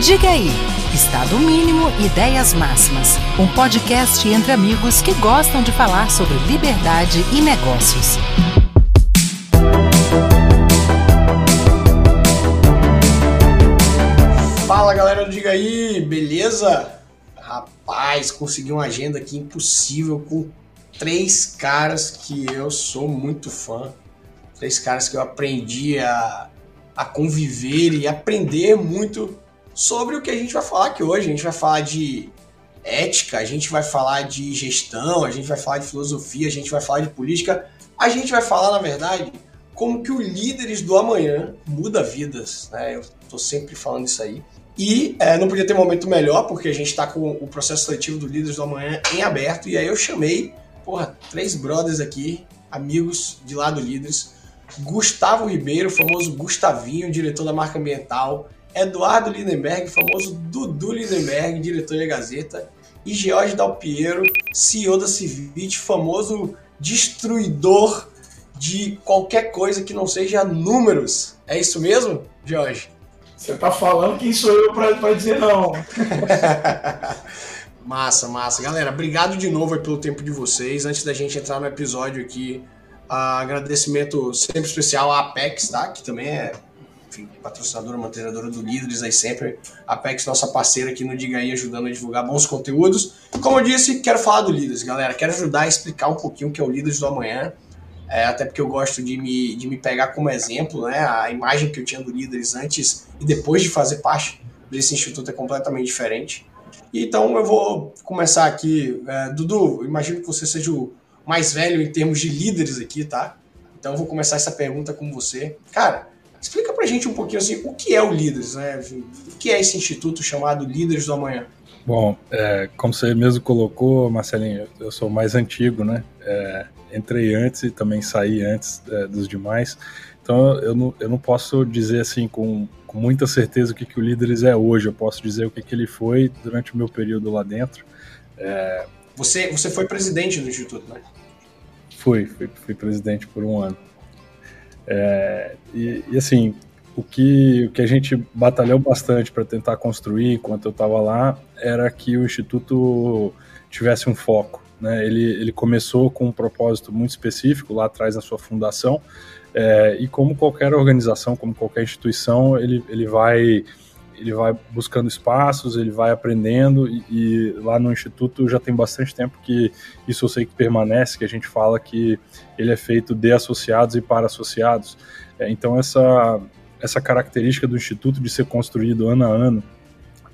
Diga aí, Estado Mínimo Ideias Máximas, um podcast entre amigos que gostam de falar sobre liberdade e negócios. Fala galera do Diga aí, beleza? Rapaz, consegui uma agenda aqui impossível com três caras que eu sou muito fã. Três caras que eu aprendi a, a conviver e aprender muito sobre o que a gente vai falar aqui hoje. A gente vai falar de ética, a gente vai falar de gestão, a gente vai falar de filosofia, a gente vai falar de política. A gente vai falar, na verdade, como que o líderes do amanhã muda vidas. Né? Eu estou sempre falando isso aí. E é, não podia ter momento melhor, porque a gente está com o processo seletivo do Líderes do Amanhã em aberto. E aí eu chamei, porra, três brothers aqui, amigos de lá do Líderes. Gustavo Ribeiro, famoso Gustavinho, diretor da marca ambiental. Eduardo Lindenberg, famoso Dudu Lindenberg, diretor da Gazeta. E George Dalpiero, CEO da Civit, famoso destruidor de qualquer coisa que não seja números. É isso mesmo, George? Você tá falando quem sou eu para dizer não. massa, massa. Galera, obrigado de novo pelo tempo de vocês. Antes da gente entrar no episódio aqui, uh, agradecimento sempre especial à Apex, tá? Que também é enfim, patrocinadora, mantenedora do Líderes aí sempre. Apex, nossa parceira aqui no Diga aí, ajudando a divulgar bons conteúdos. Como eu disse, quero falar do Líderes, galera. Quero ajudar a explicar um pouquinho o que é o Líderes do Amanhã. É, até porque eu gosto de me, de me pegar como exemplo, né? A imagem que eu tinha do Líderes antes e depois de fazer parte desse instituto é completamente diferente. Então eu vou começar aqui. É, Dudu, imagino que você seja o mais velho em termos de líderes aqui, tá? Então eu vou começar essa pergunta com você. Cara, explica pra gente um pouquinho assim, o que é o Líderes, né? O que é esse instituto chamado Líderes do Amanhã? Bom, é, como você mesmo colocou, Marcelinho, eu sou mais antigo, né? É, entrei antes e também saí antes é, dos demais. Então eu não, eu não posso dizer assim com, com muita certeza o que, que o Líderes é hoje. Eu posso dizer o que, que ele foi durante o meu período lá dentro. É... Você, você foi presidente do Instituto, né? Fui, fui, fui presidente por um ano. É, e, e, assim, o que, o que a gente batalhou bastante para tentar construir enquanto eu estava lá era que o Instituto tivesse um foco. Né? Ele, ele começou com um propósito muito específico lá atrás na sua fundação, é, e como qualquer organização, como qualquer instituição, ele, ele vai ele vai buscando espaços, ele vai aprendendo e, e, lá no instituto já tem bastante tempo que isso eu sei que permanece, que a gente fala que ele é feito de associados e para associados. É, então essa essa característica do instituto de ser construído ano a ano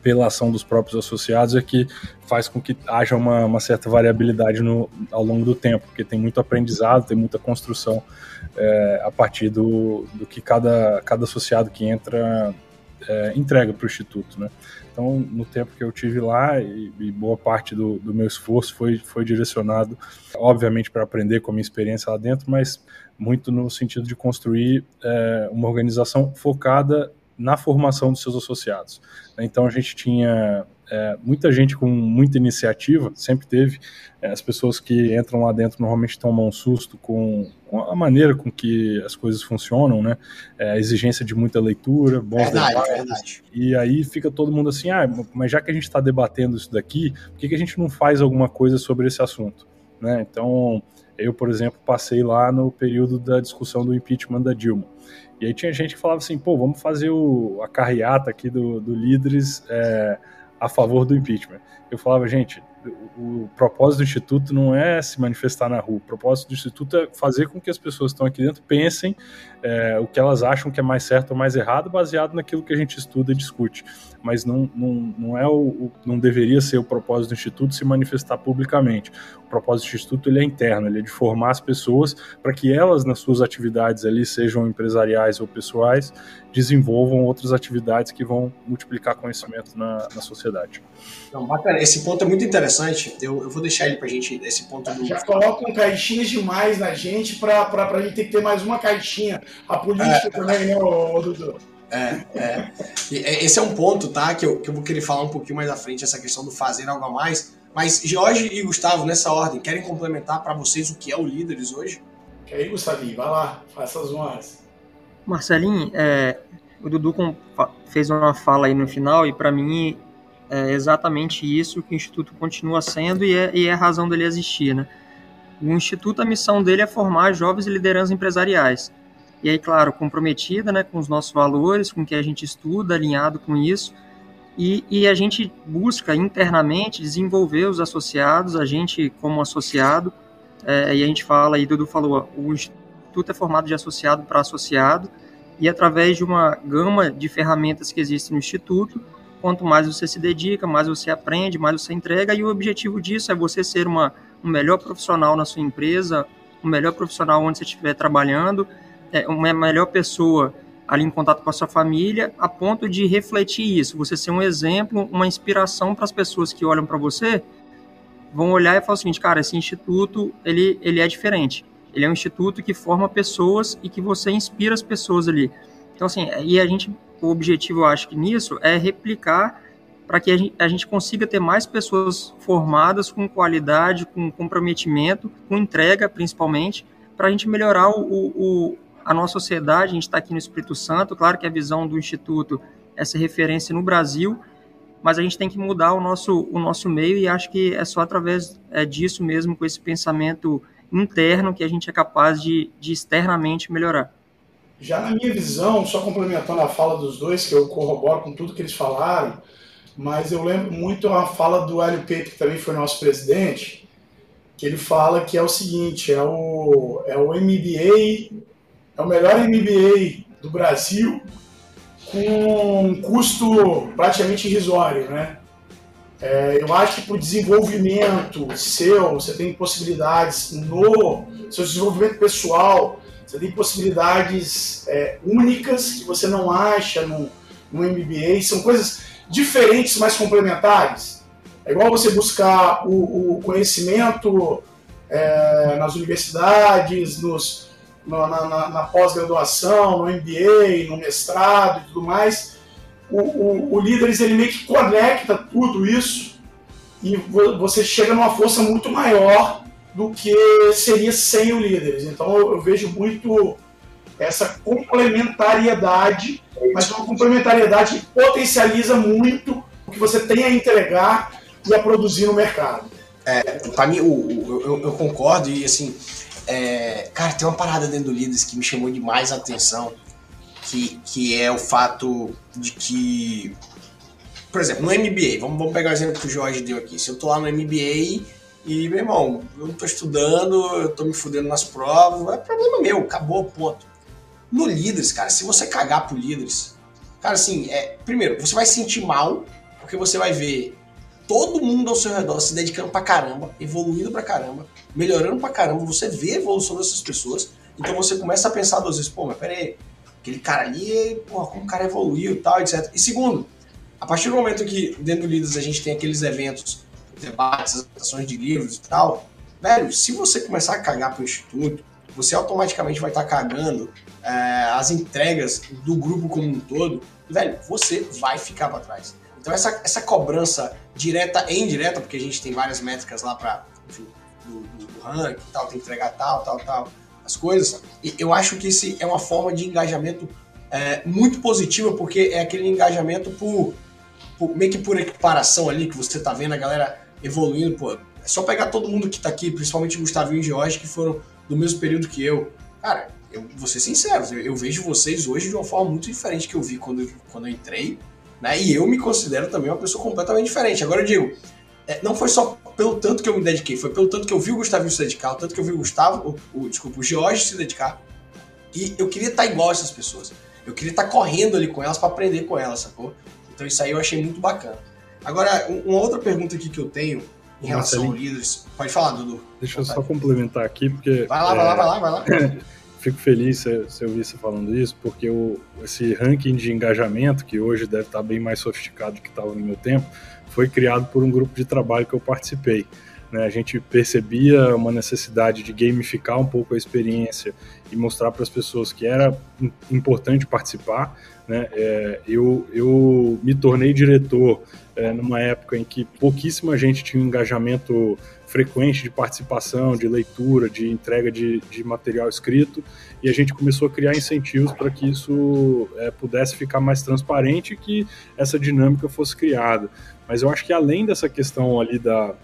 pela ação dos próprios associados é que faz com que haja uma, uma certa variabilidade no, ao longo do tempo, porque tem muito aprendizado, tem muita construção é, a partir do, do que cada, cada associado que entra é, entrega para o Instituto. Né? Então, no tempo que eu tive lá, e, e boa parte do, do, meu esforço foi, foi direcionado, obviamente, para aprender com a minha experiência lá dentro, mas muito no sentido de construir é, uma organização focada na formação dos seus associados. Então a gente tinha é, muita gente com muita iniciativa, sempre teve. É, as pessoas que entram lá dentro normalmente tomam um susto com, com, a maneira com que as coisas funcionam, né? É, a exigência de muita leitura, bons verdade, debates. Verdade. E aí fica todo mundo assim, ah, mas já que a gente está debatendo isso daqui, por que, que a gente não faz alguma coisa sobre esse assunto? Né? Então, eu, por exemplo, passei lá no período da discussão do impeachment da Dilma. E aí tinha gente que falava assim, pô, vamos fazer o, a carreata aqui do, do líderes é, a favor do impeachment. Eu falava, gente, o, o, propósito do Instituto não é se manifestar na rua. O propósito do Instituto é fazer com que as pessoas que estão aqui dentro pensem é, o que elas acham que é mais certo ou mais errado, baseado naquilo que a gente estuda e discute. Mas não, não, não é o, o não deveria ser o propósito do Instituto se manifestar publicamente. O propósito do Instituto ele é interno, ele é de formar as pessoas para que elas, nas suas atividades ali, sejam empresariais ou pessoais, desenvolvam outras atividades que vão multiplicar conhecimento na, na sociedade. Não, bacana. Esse ponto é muito interessante. Eu, eu vou deixar ele para a gente, esse ponto. Do... Já colocam caixinhas demais na gente para a gente ter que ter mais uma caixinha. A política é, também, né, Dudu? É, é. é. Esse é um ponto, tá? Que eu, que eu vou querer falar um pouquinho mais à frente, essa questão do fazer algo a mais. Mas Jorge e Gustavo, nessa ordem, querem complementar para vocês o que é o Líderes hoje? Quer aí, Gustavinho? Vai lá, faça as honras. Marcelinho, é, o Dudu fez uma fala aí no final e para mim é exatamente isso que o Instituto continua sendo e é, e é a razão dele existir, né? O Instituto, a missão dele é formar jovens lideranças empresariais. E aí, claro, comprometida né, com os nossos valores, com o que a gente estuda, alinhado com isso, e, e, a gente busca internamente desenvolver os associados, a gente como associado, é, e a gente fala, e Dudu falou, o Instituto é formado de associado para associado, e através de uma gama de ferramentas que existem no Instituto, quanto mais você se dedica, mais você aprende, mais você entrega, e o objetivo disso é você ser uma, um melhor profissional na sua empresa, um melhor profissional onde você estiver trabalhando, uma melhor pessoa ali em contato com a sua família, a ponto de refletir isso, você ser um exemplo, uma inspiração para as pessoas que olham para você, vão olhar e falar o seguinte, cara, esse instituto, ele, ele é diferente. Ele é um instituto que forma pessoas e que você inspira as pessoas ali. Então, assim, e a gente o objetivo, eu acho que nisso, é replicar para que a gente, a gente, consiga ter mais pessoas formadas com qualidade, com comprometimento, com entrega, principalmente, para a gente melhorar o, o, a nossa sociedade. A gente está aqui no Espírito Santo, claro que a visão do Instituto é essa referência no Brasil, mas a gente tem que mudar o nosso, o nosso meio e acho que é só através é, disso mesmo, com esse pensamento interno, que a gente é capaz de, de externamente melhorar. Já na minha visão, só complementando a fala dos dois, que eu corroboro com tudo que eles falaram, mas eu lembro muito a fala do Hélio Pepe, que também foi nosso presidente, que ele fala que é o seguinte, é o, é o MBA, é o melhor MBA do Brasil, com um custo praticamente irrisório, né? É, eu acho que para o desenvolvimento seu, você tem possibilidades no seu desenvolvimento pessoal, você tem possibilidades é, únicas que você não acha no, no MBA. São coisas diferentes, mas complementares. É igual você buscar o, o conhecimento é, nas universidades, nos, na, na, na pós-graduação, no MBA, no mestrado e tudo mais. O, o, o Líderes ele meio que conecta tudo isso e você chega numa força muito maior do que seria sem o Líderes. Então eu, eu vejo muito essa complementariedade, mas uma complementariedade que potencializa muito o que você tem a entregar e a produzir no mercado. É, para mim, o, eu, eu, concordo e assim, é, cara, tem uma parada dentro do Líderes que me chamou demais a atenção, que, que é o fato de que, por exemplo, no MBA, vamos, vamos pegar o exemplo que o Jorge deu aqui. Se eu tô lá no MBA e, meu irmão, eu não tô estudando, eu tô me fudendo nas provas, é problema meu, acabou, ponto. No líderes, cara, se você cagar pro líderes, cara, assim, é, primeiro, você vai se sentir mal, porque você vai ver todo mundo ao seu redor se dedicando pra caramba, evoluindo pra caramba, melhorando pra caramba, você vê a evolução dessas pessoas, então você começa a pensar duas vezes, pô, mas pera aí, aquele cara ali, porra, como o cara evoluiu e tal, etc. E segundo, a partir do momento que dentro do Líderes a gente tem aqueles eventos debates, apresentações de livros e tal, velho, se você começar a cagar pro instituto, você automaticamente vai estar tá cagando é, as entregas do grupo como um todo, velho, você vai ficar para trás. Então essa, essa cobrança direta e indireta, porque a gente tem várias métricas lá para do, do, do ranking e tal, tem que entregar tal, tal, tal, as coisas, e eu acho que isso é uma forma de engajamento é, muito positiva, porque é aquele engajamento por, por, meio que por equiparação ali, que você tá vendo a galera evoluindo, pô. É só pegar todo mundo que tá aqui, principalmente o Gustavo e Jorge, que foram do mesmo período que eu. Cara, eu vou ser sincero, eu, eu, vejo vocês hoje de uma forma muito diferente que eu vi quando, quando eu entrei, né? E eu me considero também uma pessoa completamente diferente. Agora eu digo, é, não foi só pelo tanto que eu me dediquei, foi pelo tanto que eu vi o Gustavo se dedicar, o tanto que eu vi o Gustavo, o, o desculpa, o Jorge se dedicar. E eu queria estar igual a essas pessoas. Eu queria estar correndo ali com elas para aprender com elas, sacou? Então isso aí eu achei muito bacana. Agora, uma outra pergunta aqui que eu tenho em relação ao líderes. Pode falar, Dudu. Deixa eu só complementar aqui, porque. Vai lá, é... vai lá, vai lá, vai lá. Fico feliz se, eu ouvir você falando isso, porque o, esse ranking de engajamento, que hoje deve estar bem mais sofisticado do que estava no meu tempo, foi criado por um grupo de trabalho que eu participei. Né? A gente percebia uma necessidade de gamificar um pouco a experiência e mostrar para as pessoas que era importante participar. Né? É, eu, eu me tornei diretor é, numa época em que pouquíssima gente tinha um engajamento frequente de participação, de leitura, de entrega de, de material escrito, e a gente começou a criar incentivos para que isso é, pudesse ficar mais transparente e que essa dinâmica fosse criada. Mas eu acho que além dessa questão ali da,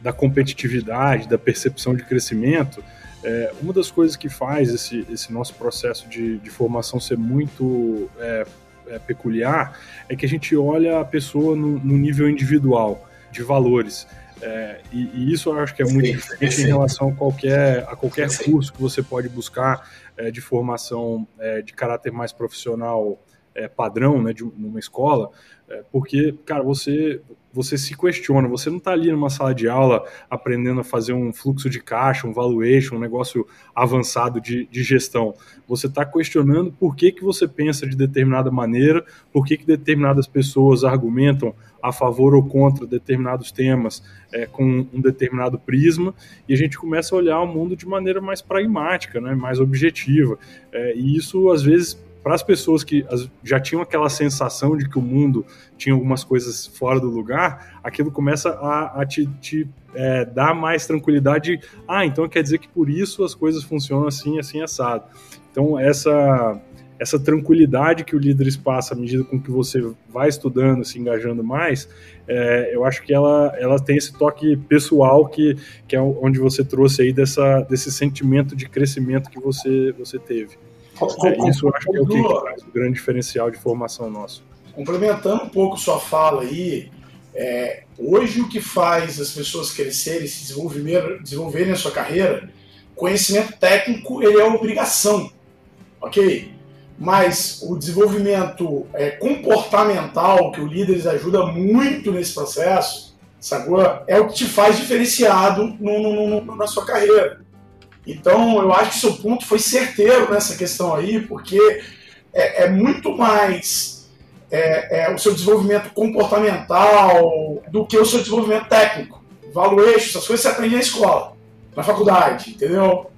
da competitividade, da percepção de crescimento, é, uma das coisas que faz esse, esse nosso processo de, de formação ser muito é, é, peculiar é que a gente olha a pessoa no, no nível individual de valores. É, e, e, isso eu acho que é muito diferente em relação a qualquer, a qualquer curso que você pode buscar é, de formação é, de caráter mais profissional é, padrão, né, de uma escola, é, porque, cara, você você se questiona, você não está ali numa sala de aula aprendendo a fazer um fluxo de caixa, um valuation, um negócio avançado de, de gestão. Você está questionando por que, que você pensa de determinada maneira, por que, que determinadas pessoas argumentam a favor ou contra determinados temas é, com um determinado prisma, e a gente começa a olhar o mundo de maneira mais pragmática, né, mais objetiva. É, e isso, às vezes, para as pessoas que já tinham aquela sensação de que o mundo tinha algumas coisas fora do lugar, aquilo começa a, a te, te é, dar mais tranquilidade. Ah, então quer dizer que por isso as coisas funcionam assim, assim, assado. Então, essa, essa tranquilidade que o líder passa à medida com que você vai estudando, se engajando mais, é, eu acho que ela, ela tem esse toque pessoal que, que é onde você trouxe aí dessa, desse sentimento de crescimento que você, você teve. É, isso eu acho que é o que faz o grande diferencial de formação nosso. Complementando um pouco sua fala aí, é, hoje o que faz as pessoas crescerem, se desenvolverem, desenvolverem a sua carreira, conhecimento técnico ele é obrigação, ok? Mas o desenvolvimento é, comportamental, que o líderes ajuda muito nesse processo, sacou? É o que te faz diferenciado no, no, no, na sua carreira. Então, eu acho que seu ponto foi certeiro nessa questão aí, porque é, é muito mais é, é, o seu desenvolvimento comportamental do que o seu desenvolvimento técnico. Valuation, essas coisas você aprende na escola, na faculdade, entendeu?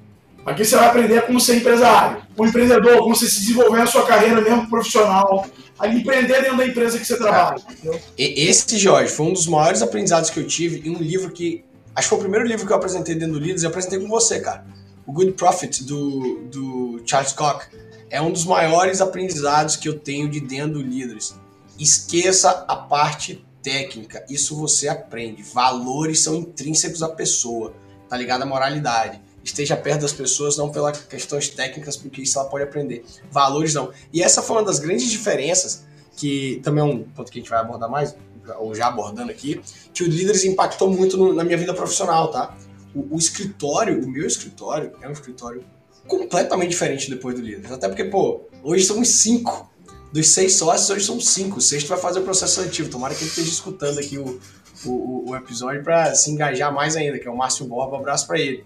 Aqui você vai aprender como ser empresário, como empreendedor, como você se desenvolver na sua carreira mesmo profissional, a empreender dentro da empresa que você trabalha. Entendeu? Esse, Jorge, foi um dos maiores aprendizados que eu tive em um livro que. Acho que foi o primeiro livro que eu apresentei dentro do Líderes, eu apresentei com você, cara o Good Prophet do, do Charles Koch é um dos maiores aprendizados que eu tenho de dentro do Líderes. Esqueça a parte técnica, isso você aprende. Valores são intrínsecos à pessoa, tá ligado à moralidade. Esteja perto das pessoas, não pelas questões técnicas, porque isso ela pode aprender. Valores não. E essa foi uma das grandes diferenças, que também é um ponto que a gente vai abordar mais, ou já abordando aqui, que o Líderes impactou muito no, na minha vida profissional, tá? O, o, escritório, o meu escritório, é um escritório completamente diferente depois do Líderes. Até porque, pô, hoje somos cinco. Dos seis sócios, hoje são cinco. O sexto vai fazer o processo seletivo. Tomara que ele esteja escutando aqui o, o, o episódio para se engajar mais ainda, que é o Márcio Borba. Abraço para ele.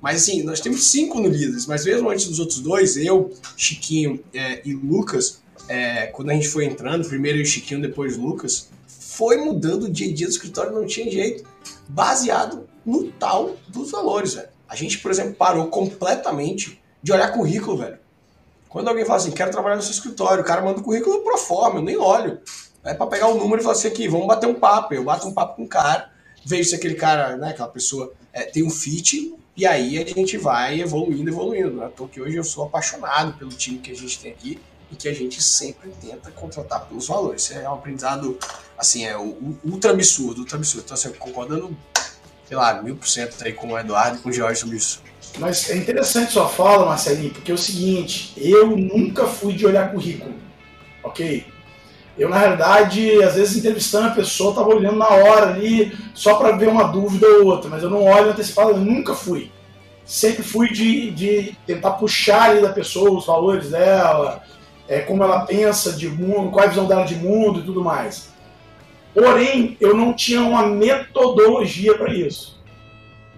Mas assim, nós temos cinco no Líderes, mas mesmo antes dos outros dois, eu, Chiquinho é, e Lucas, é, quando a gente foi entrando, primeiro o Chiquinho, depois o Lucas, foi mudando o dia a dia do escritório, não tinha jeito, baseado no tal dos valores, velho. A gente, por exemplo, parou completamente de olhar currículo, velho. Quando alguém fala assim, quero trabalhar no seu escritório, o cara manda o currículo pro forma, eu nem olho. É para pegar o número e falar assim, aqui, vamos bater um papo. Eu bato um papo com o cara, vejo se aquele cara, né, aquela pessoa é, tem um fit, e aí a gente vai evoluindo, evoluindo. Né? Porque hoje eu sou apaixonado pelo time que a gente tem aqui e que a gente sempre tenta contratar pelos valores. Isso é um aprendizado, assim, é ultra absurdo, ultra absurdo. Então, assim, concordando sei lá, mil por cento aí com o Eduardo e com o Jorge sobre isso. Mas é interessante sua fala, Marcelinho, porque é o seguinte, eu nunca fui de olhar currículo, ok? Eu, na realidade, às vezes entrevistando a pessoa, tava olhando na hora ali, só para ver uma dúvida ou outra, mas eu não olho antecipado, eu nunca fui. Sempre fui de, de tentar puxar ali da pessoa os valores dela, é, como ela pensa de mundo, qual é a visão dela de mundo e tudo mais. Porém, eu não tinha uma metodologia para isso.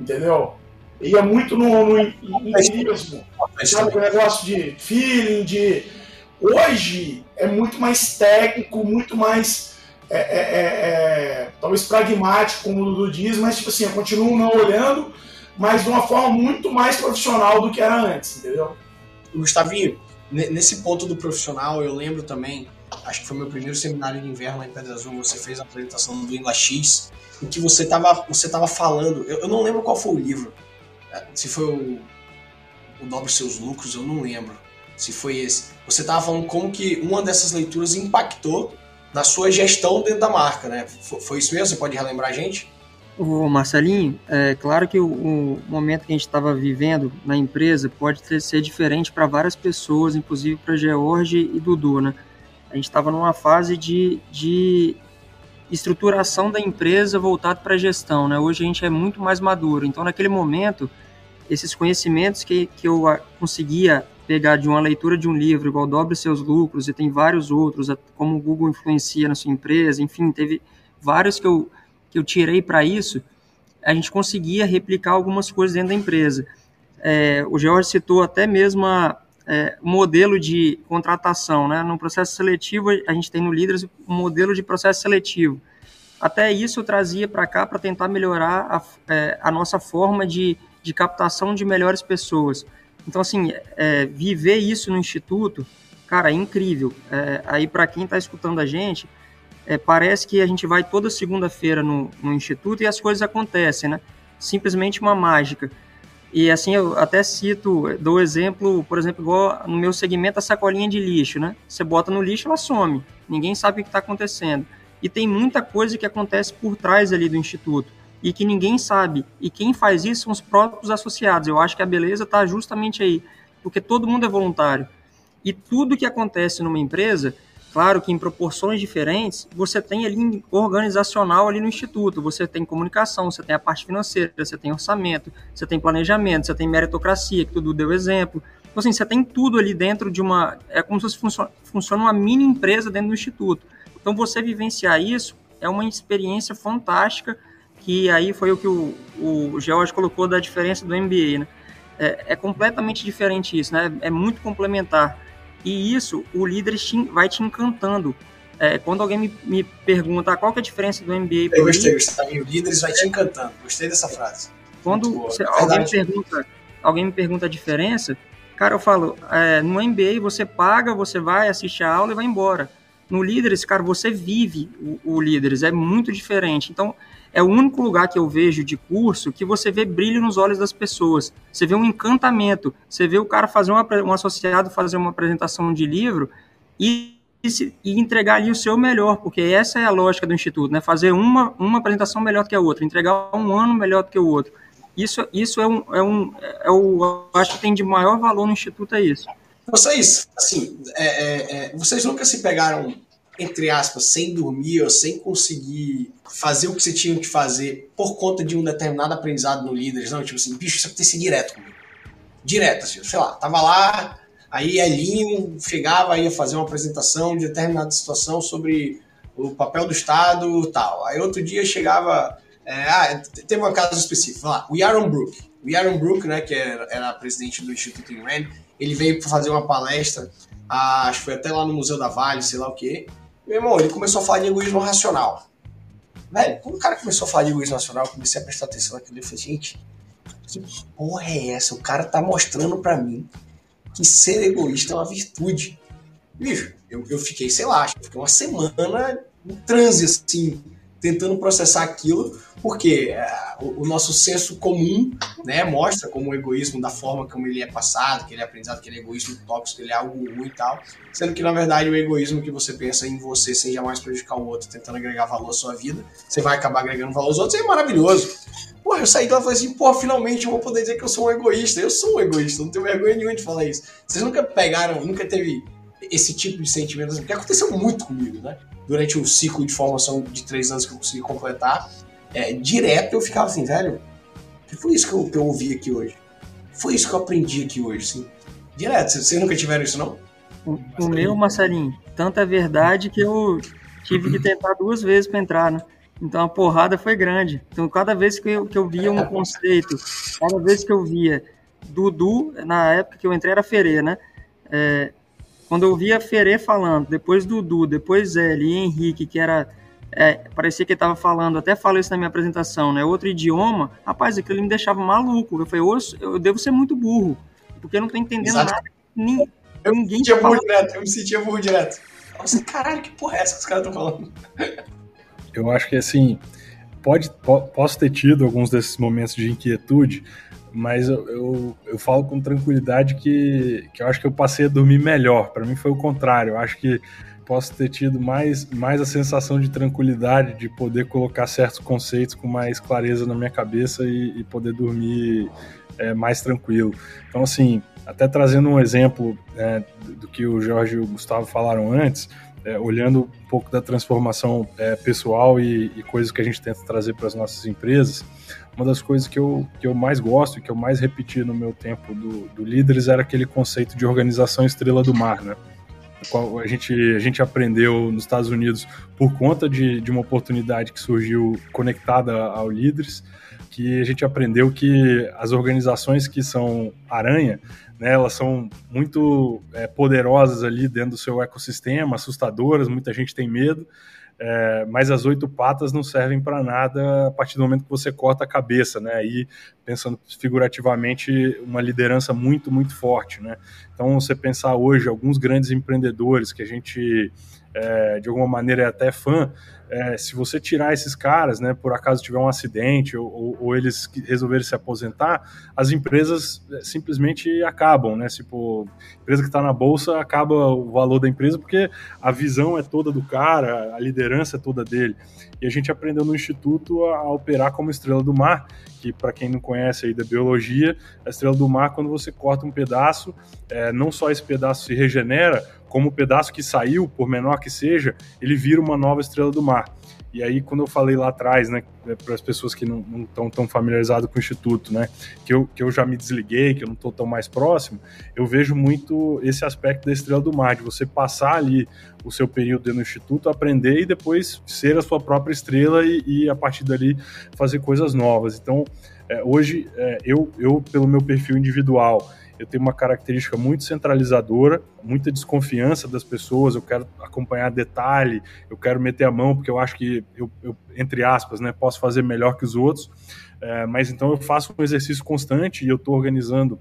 Entendeu? Ia muito no, no empirismo. Sabe, o negócio de feeling, de. Hoje é muito mais técnico, muito mais é, é, é, é talvez pragmático, como o Dudu diz, mas tipo assim, eu continuo não olhando, mas de uma forma muito mais profissional do que era antes, entendeu? Gustavinho, nesse ponto do profissional, eu lembro também, acho que foi meu primeiro seminário de inverno em Pedra Azul, você fez a apresentação do Ingla X, em que você estava você tava falando, eu, eu, não lembro qual foi o livro, é, se foi o, o Dobre Seus Lucros, eu não lembro se foi esse. Você estava falando como que uma dessas leituras impactou na sua gestão dentro da marca, né? Foi, foi isso mesmo? Você pode relembrar a gente? O Marcelinho, é claro que o, o momento que a gente estava vivendo na empresa pode ter, ser diferente para várias pessoas, inclusive para George e Dudu, né? A gente estava numa fase de, de estruturação da empresa voltado para a gestão, né? Hoje a gente é muito mais maduro, então naquele momento esses conhecimentos que, que eu conseguia pegar de uma leitura de um livro igual Dobre Seus Lucros e tem vários outros, como o Google influencia na sua empresa, enfim, teve vários que eu que eu tirei para isso, a gente conseguia replicar algumas coisas dentro da empresa. É, o George citou até mesmo a, é, modelo de contratação, né? No processo seletivo, a gente tem no Líderes um modelo de processo seletivo. Até isso eu trazia para cá para tentar melhorar a, é, a, nossa forma de, de captação de melhores pessoas. Então, assim, é, viver isso no Instituto, cara, é incrível. É, aí, para quem está escutando a gente, é, parece que a gente vai toda segunda-feira no, no, instituto e as coisas acontecem, né? Simplesmente uma mágica. E assim, eu até cito, dou exemplo, por exemplo, igual no meu segmento, a sacolinha de lixo, né? Você bota no lixo, ela some. Ninguém sabe o que está acontecendo. E tem muita coisa que acontece por trás ali do instituto e que ninguém sabe. E quem faz isso são os próprios associados. Eu acho que a beleza está justamente aí, porque todo mundo é voluntário. E tudo que acontece numa empresa Claro que em proporções diferentes, você tem ali organizacional ali no instituto, você tem comunicação, você tem a parte financeira, você tem orçamento, você tem planejamento, você tem meritocracia, que tudo deu exemplo. Então, assim, você tem tudo ali dentro de uma. É como se fosse funciona uma mini empresa dentro do instituto. Então, você vivenciar isso é uma experiência fantástica, que aí foi o que o, o George colocou da diferença do MBA, né? É, é completamente diferente isso, né? É muito complementar. E isso, o líder vai te encantando. É, quando alguém me, me pergunta qual é a diferença do MBA Eu gostei, gostei. O líderes vai te encantando. Gostei dessa frase. Quando alguém, me pergunta, alguém me pergunta a diferença, cara, eu falo, é, no MBA você paga, você vai, assiste a aula e vai embora. No Líderes, cara, você vive o, o Líderes, é muito diferente. Então, é o único lugar que eu vejo de curso que você vê brilho nos olhos das pessoas. Você vê um encantamento. Você vê o cara fazer uma, um associado fazer uma apresentação de livro e, e entregar ali o seu melhor, porque essa é a lógica do Instituto, né? Fazer uma, uma apresentação melhor que a outra, entregar um ano melhor do que o outro. Isso, isso é um, é um é o, acho que tem de maior valor no Instituto é isso. Vocês, assim, é, é, é vocês nunca se pegaram entre aspas, sem dormir ou sem conseguir fazer o que você tinha que fazer por conta de um determinado aprendizado no Líderes, não, tipo assim, bicho, isso acontece direto comigo. Direto, assim, sei lá, tava lá, aí Elinho chegava, ia fazer uma apresentação de determinada situação sobre o papel do Estado tal. Aí outro dia chegava, é, ah, teve uma casa específica, lá, o Yaron Brook. O Yaron Brook, né, que era, era presidente do Instituto Rand, ele veio para fazer uma palestra, ah, acho que foi até lá no Museu da Vale, sei lá o quê, meu irmão, ele começou a falar de egoísmo racional. Velho, quando o cara começou a falar de egoísmo racional, eu comecei a prestar atenção naquilo e falei, gente, que porra é essa? O cara tá mostrando para mim que ser egoísta é uma virtude. Bicho, eu, eu fiquei, sei lá, fiquei uma semana em transe, assim, tentando processar aquilo, porque é, o, nosso senso comum né, mostra como o egoísmo, da forma como ele é passado, que ele é aprendizado, que ele é egoísmo tóxico, que ele é algo ruim e tal, sendo que na verdade o egoísmo que você pensa em você sem jamais prejudicar o outro, tentando agregar valor à sua vida, você vai acabar agregando valor aos outros, é maravilhoso. Pô, eu saí de lá e falei assim, pô, finalmente eu vou poder dizer que eu sou um egoísta. Eu sou um egoísta, não tenho vergonha nenhuma de falar isso. Vocês nunca pegaram, nunca teve esse tipo de sentimento, porque aconteceu muito comigo, né? durante o ciclo de formação de três anos que eu consegui completar, é, direto eu ficava assim, velho, foi isso que eu, que eu ouvi aqui hoje? Foi isso que eu aprendi aqui hoje, assim. Direto, vocês nunca tiveram isso, não? O, o meu, Marcelinho, tanta verdade que eu tive que tentar duas vezes para entrar, né? Então a porrada foi grande. Então cada vez que eu, que eu via um conceito, cada vez que eu via Dudu, na época que eu entrei era Ferê, né? É, quando eu via Ferê falando, depois Dudu, depois L e Henrique, que era é, parecia que ele estava falando, até falei isso na minha apresentação, né? Outro idioma, rapaz, aquilo me deixava maluco. Eu falei, eu, eu devo ser muito burro, porque eu não tô entendendo Exato. nada. Ninguém, eu me sentia burro direto, eu me sentia burro direto. Nossa, caralho, que porra é essa que os caras estão falando? Eu acho que assim, pode, posso ter tido alguns desses momentos de inquietude, mas eu, eu, eu, falo com tranquilidade que, que eu acho que eu passei a dormir melhor. Para mim foi o contrário. Eu acho que posso ter tido mais, mais a sensação de tranquilidade, de poder colocar certos conceitos com mais clareza na minha cabeça e, e poder dormir é, mais tranquilo. Então, assim, até trazendo um exemplo é, do que o Jorge e o Gustavo falaram antes, é, olhando um pouco da transformação pessoal e, e, coisas que a gente tenta trazer para as nossas empresas, uma das coisas que eu, que eu mais gosto e que eu mais repeti no meu tempo do, do Líderes era aquele conceito de organização estrela do mar, né? A gente, a gente aprendeu nos Estados Unidos por conta de, de uma oportunidade que surgiu conectada ao Líderes, que a gente aprendeu que as organizações que são aranha, né, elas são muito é, poderosas ali dentro do seu ecossistema, assustadoras, muita gente tem medo, é, mas as oito patas não servem para nada a partir do momento que você corta a cabeça, né? Aí, pensando figurativamente, uma liderança muito, muito forte, né? Então, você pensar hoje, alguns grandes empreendedores que a gente, é, de alguma maneira, é até fã, é, se você tirar esses caras, né, por acaso tiver um acidente ou, ou, ou eles resolverem se aposentar, as empresas é, simplesmente acabam, né? Tipo, empresa que está na bolsa acaba o valor da empresa porque a visão é toda do cara, a liderança é toda dele. E a gente aprendeu no instituto a, a operar como estrela do mar, que para quem não conhece aí da biologia, a estrela do mar quando você corta um pedaço, é, não só esse pedaço se regenera, como o pedaço que saiu, por menor que seja, ele vira uma nova estrela do mar. E aí, quando eu falei lá atrás, né, é, para as pessoas que não estão tão familiarizadas com o Instituto, né, que eu, que eu já me desliguei, que eu não estou tão mais próximo, eu vejo muito esse aspecto da estrela do mar, de você passar ali o seu período do Instituto, aprender e depois ser a sua própria estrela e, e a partir dali fazer coisas novas. Então, é, hoje, é, eu, eu, pelo meu perfil individual, eu tenho uma característica muito centralizadora, muita desconfiança das pessoas, eu quero acompanhar detalhe, eu quero meter a mão porque eu acho que eu, eu entre aspas, né, posso fazer melhor que os outros, é, mas então eu faço um exercício constante e eu estou organizando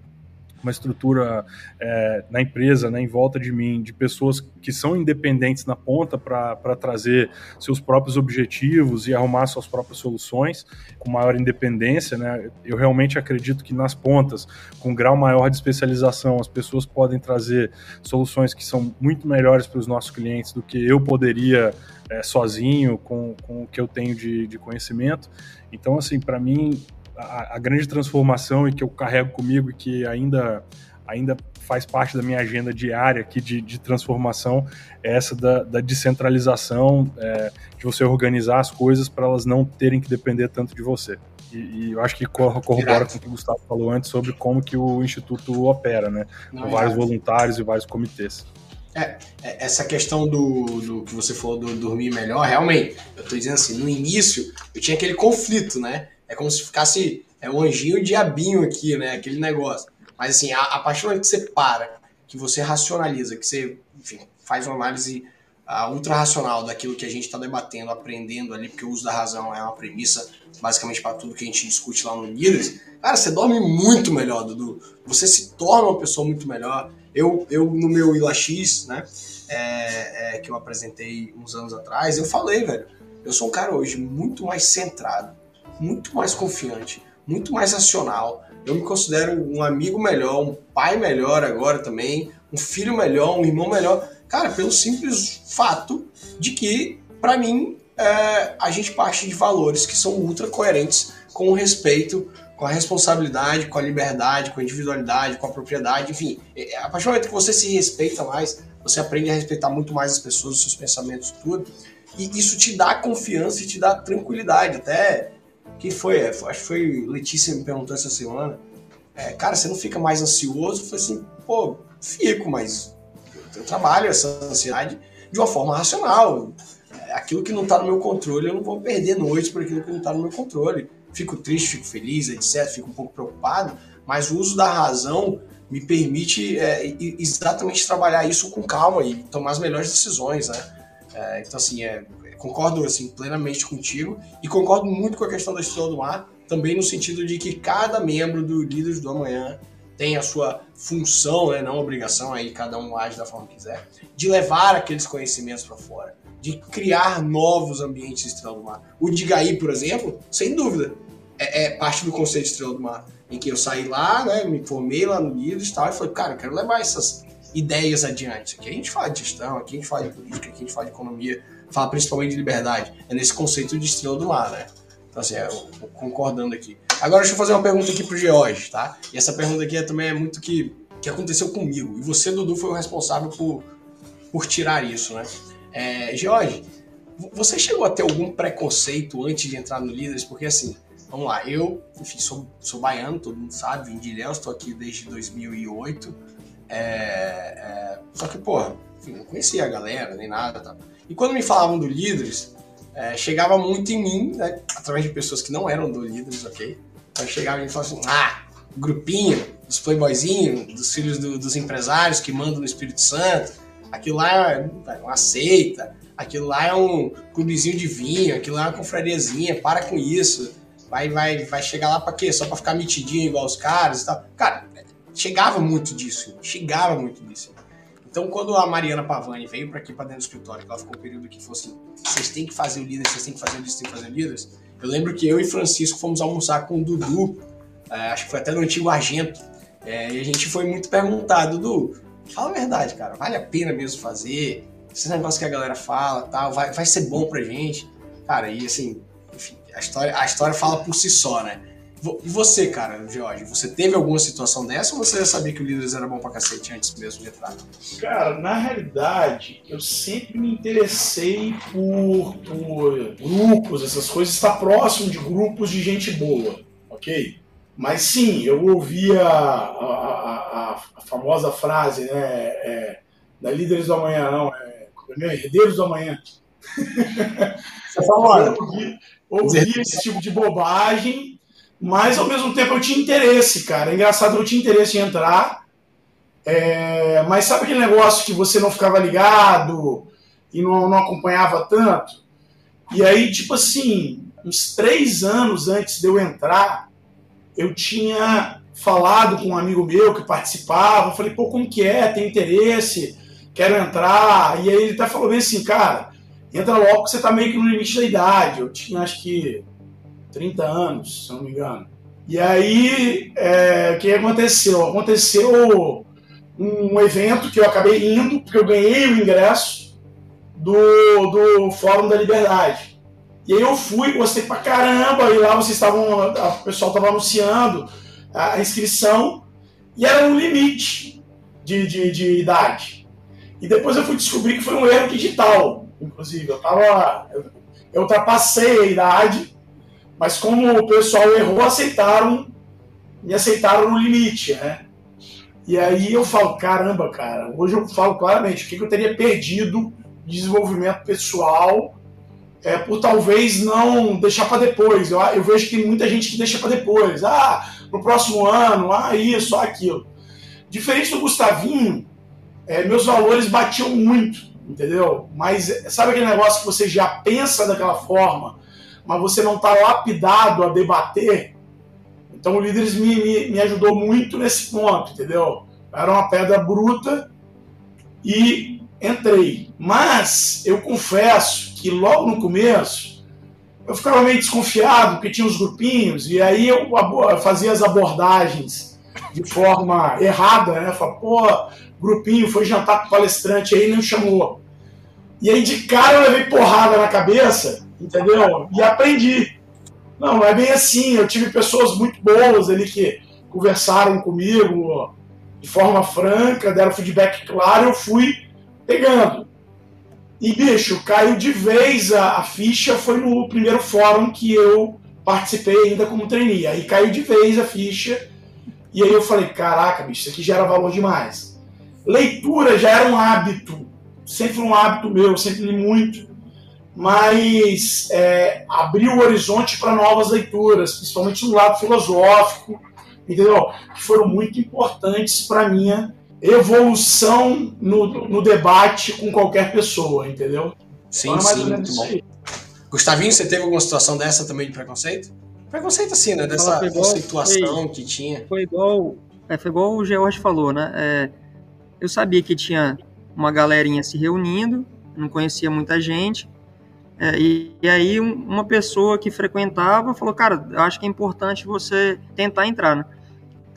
uma estrutura é, na empresa, né, em volta de mim, de pessoas que são independentes na ponta para trazer seus próprios objetivos e arrumar suas próprias soluções com maior independência. Né? Eu realmente acredito que nas pontas, com grau maior de especialização, as pessoas podem trazer soluções que são muito melhores para os nossos clientes do que eu poderia é, sozinho com, com o que eu tenho de, de conhecimento. Então, assim, para mim, a, a, grande transformação e que eu carrego comigo e que ainda, ainda faz parte da minha agenda diária aqui de, de transformação é essa da, da descentralização, é, de você organizar as coisas para elas não terem que depender tanto de você. E, e eu acho que corrobora com o que o Gustavo falou antes sobre como que o Instituto opera, né? Não, com vários voluntários e vários comitês. É, é, essa questão do, do que você falou do dormir melhor, realmente, eu tô dizendo assim, no início eu tinha aquele conflito, né? É como se ficasse é um anjinho diabinho aqui, né? Aquele negócio. Mas assim, a, a partir do momento que você para, que você racionaliza, que você enfim, faz uma análise uh, ultra racional daquilo que a gente está debatendo, aprendendo ali, porque o uso da razão é uma premissa basicamente para tudo que a gente discute lá no Líderes, cara, você dorme muito melhor, Dudu. Você se torna uma pessoa muito melhor. Eu, eu no meu ILAX, né, é, é, que eu apresentei uns anos atrás, eu falei, velho, eu sou um cara hoje muito mais centrado, muito mais confiante, muito mais racional. Eu me considero um amigo melhor, um pai melhor agora também, um filho melhor, um irmão melhor. Cara, pelo simples fato de que, para mim, é, a gente parte de valores que são ultra coerentes com o respeito, com a responsabilidade, com a liberdade, com a individualidade, com a propriedade, enfim. É, a partir do momento que você se respeita mais, você aprende a respeitar muito mais as pessoas, os seus pensamentos, tudo. E isso te dá confiança e te dá tranquilidade. Até quem foi? É, acho que foi Letícia me perguntou essa semana. É, cara, você não fica mais ansioso? Eu falei assim, pô, fico, mas eu trabalho essa ansiedade de uma forma racional. Aquilo que não está no meu controle, eu não vou perder noite por aquilo que não está no meu controle. Fico triste, fico feliz, etc. Fico um pouco preocupado, mas o uso da razão me permite é, exatamente trabalhar isso com calma e tomar as melhores decisões, né? É, então, assim, é, concordo assim plenamente contigo e concordo muito com a questão da Estrela do Mar, também no sentido de que cada membro do Líderes do Amanhã tem a sua função, né, não obrigação, aí cada um age da forma que quiser, de levar aqueles conhecimentos para fora, de criar novos ambientes Estrela do Mar. O Digaí, por exemplo, sem dúvida, é, é, parte do conceito Estrela do Mar, em que eu saí lá, né, me formei lá no Líderes e tal, e falei, cara, eu quero levar essas ideias adiante. Aqui a gente fala de gestão, aqui a gente fala de política, aqui a gente fala de economia, fala principalmente de liberdade. É nesse conceito de estrela do mar, né? Então, assim, eu, eu concordando aqui. Agora, deixa eu fazer uma pergunta aqui pro George, tá? E essa pergunta aqui é, também é muito que, que aconteceu comigo. E você, Dudu, foi o responsável por, por tirar isso, né? É, George, você chegou a ter algum preconceito antes de entrar no Líderes? Porque, assim, vamos lá, eu, enfim, sou, sou baiano, todo mundo sabe, vim de Ilhéus, estou aqui desde 2008. É, é, só que, porra, enfim, não conhecia a galera nem nada. Tá? E quando me falavam do Líderes, é, chegava muito em mim, né, através de pessoas que não eram do Líderes, ok? Então chegava e falava assim: ah, grupinho dos playboyzinhos, dos filhos do, dos empresários que mandam no Espírito Santo, aquilo lá é uma seita, aquilo lá é um clubezinho de vinho, aquilo lá é uma confrariazinha, para com isso. Vai, vai, vai chegar lá pra quê? Só pra ficar mitidinho igual os caras e tal. Cara, chegava muito disso, chegava muito disso. Então, quando a Mariana Pavani veio para aqui, para dentro do escritório, que ela ficou um período que falou assim: vocês têm que fazer o líder, vocês têm que fazer o líder, vocês têm que fazer o líder. Eu lembro que eu e Francisco fomos almoçar com o Dudu, é, acho que foi até no antigo Argento, é, e a gente foi muito perguntado: Dudu, fala a verdade, cara, vale a pena mesmo fazer? Esse negócio que a galera fala, tal, vai, vai ser bom pra gente. Cara, e assim, enfim, a história, a história fala por si só, né? E você, cara, George, você teve alguma situação dessa ou você já sabia que o Líderes era bom pra cacete antes mesmo de entrar? Cara, na realidade, eu sempre me interessei por, por grupos, essas coisas, estar próximo de grupos de gente boa, ok? Mas sim, eu ouvia a, a, a, a famosa frase, né? É, da Líderes do Amanhã, não, é, é Herdeiros do Amanhã. Você é famosa. Ouvi, ouvi esse tipo de bobagem mas ao mesmo tempo eu tinha interesse, cara. É engraçado, eu tinha interesse em entrar. É... Mas sabe aquele negócio que você não ficava ligado e não, não acompanhava tanto? E aí, tipo assim, uns três anos antes de eu entrar, eu tinha falado com um amigo meu que participava. Falei, pô, como que é? Tem interesse? Quero entrar. E aí ele até falou bem assim, cara, entra logo que você tá meio que no limite da idade. Eu tinha, acho que 30 anos, se não me engano. E aí, é, o que aconteceu? Aconteceu um evento que eu acabei indo, porque eu ganhei o ingresso do, do Fórum da Liberdade. E aí eu fui, gostei pra caramba, e lá vocês estavam, o pessoal estava anunciando a inscrição, e era um limite de, de, de idade. E depois eu fui descobrir que foi um erro digital, inclusive. Eu tava. Eu, eu ultrapassei a idade mas como o pessoal errou, aceitaram, me aceitaram no limite, né? E aí eu falo, caramba, cara, hoje eu falo claramente o que eu teria perdido de desenvolvimento pessoal é, por talvez não deixar para depois. Eu, eu, vejo que muita gente que deixa para depois. Ah, no próximo ano, ah, isso, ah, aquilo. Diferente do Gustavinho, é, meus valores batiam muito, entendeu? Mas sabe aquele negócio que você já pensa daquela forma mas você não está lapidado a debater. Então o Líderes me, me, me, ajudou muito nesse ponto, entendeu? Era uma pedra bruta e entrei. Mas eu confesso que logo no começo eu ficava meio desconfiado, porque tinha os grupinhos, e aí eu fazia as abordagens de forma errada, né? Falei, pô, grupinho, foi jantar com o palestrante aí, não chamou. E aí de cara eu levei porrada na cabeça entendeu? E aprendi. Não, não é bem assim. Eu tive pessoas muito boas ali que conversaram comigo de forma franca, deram feedback claro, eu fui pegando. E, bicho, caiu de vez a, a ficha, foi no primeiro fórum que eu participei ainda como trainee. Aí caiu de vez a ficha, e aí eu falei, caraca, bicho, isso aqui gera valor demais. Leitura já era um hábito, sempre um hábito meu, sempre li muito mas é, abriu o horizonte para novas leituras, principalmente no lado filosófico, entendeu? Que foram muito importantes para minha evolução no, no, debate com qualquer pessoa, entendeu? Sim, então, sim, muito bom. Gustavinho, você teve alguma situação dessa também de preconceito? Preconceito assim, né? Dessa igual, situação foi, que tinha. Foi igual, é, foi igual o George falou, né? É, eu sabia que tinha uma galerinha se reunindo, não conhecia muita gente, é, e, e, aí um, uma pessoa que frequentava falou, cara, acho que é importante você tentar entrar, né?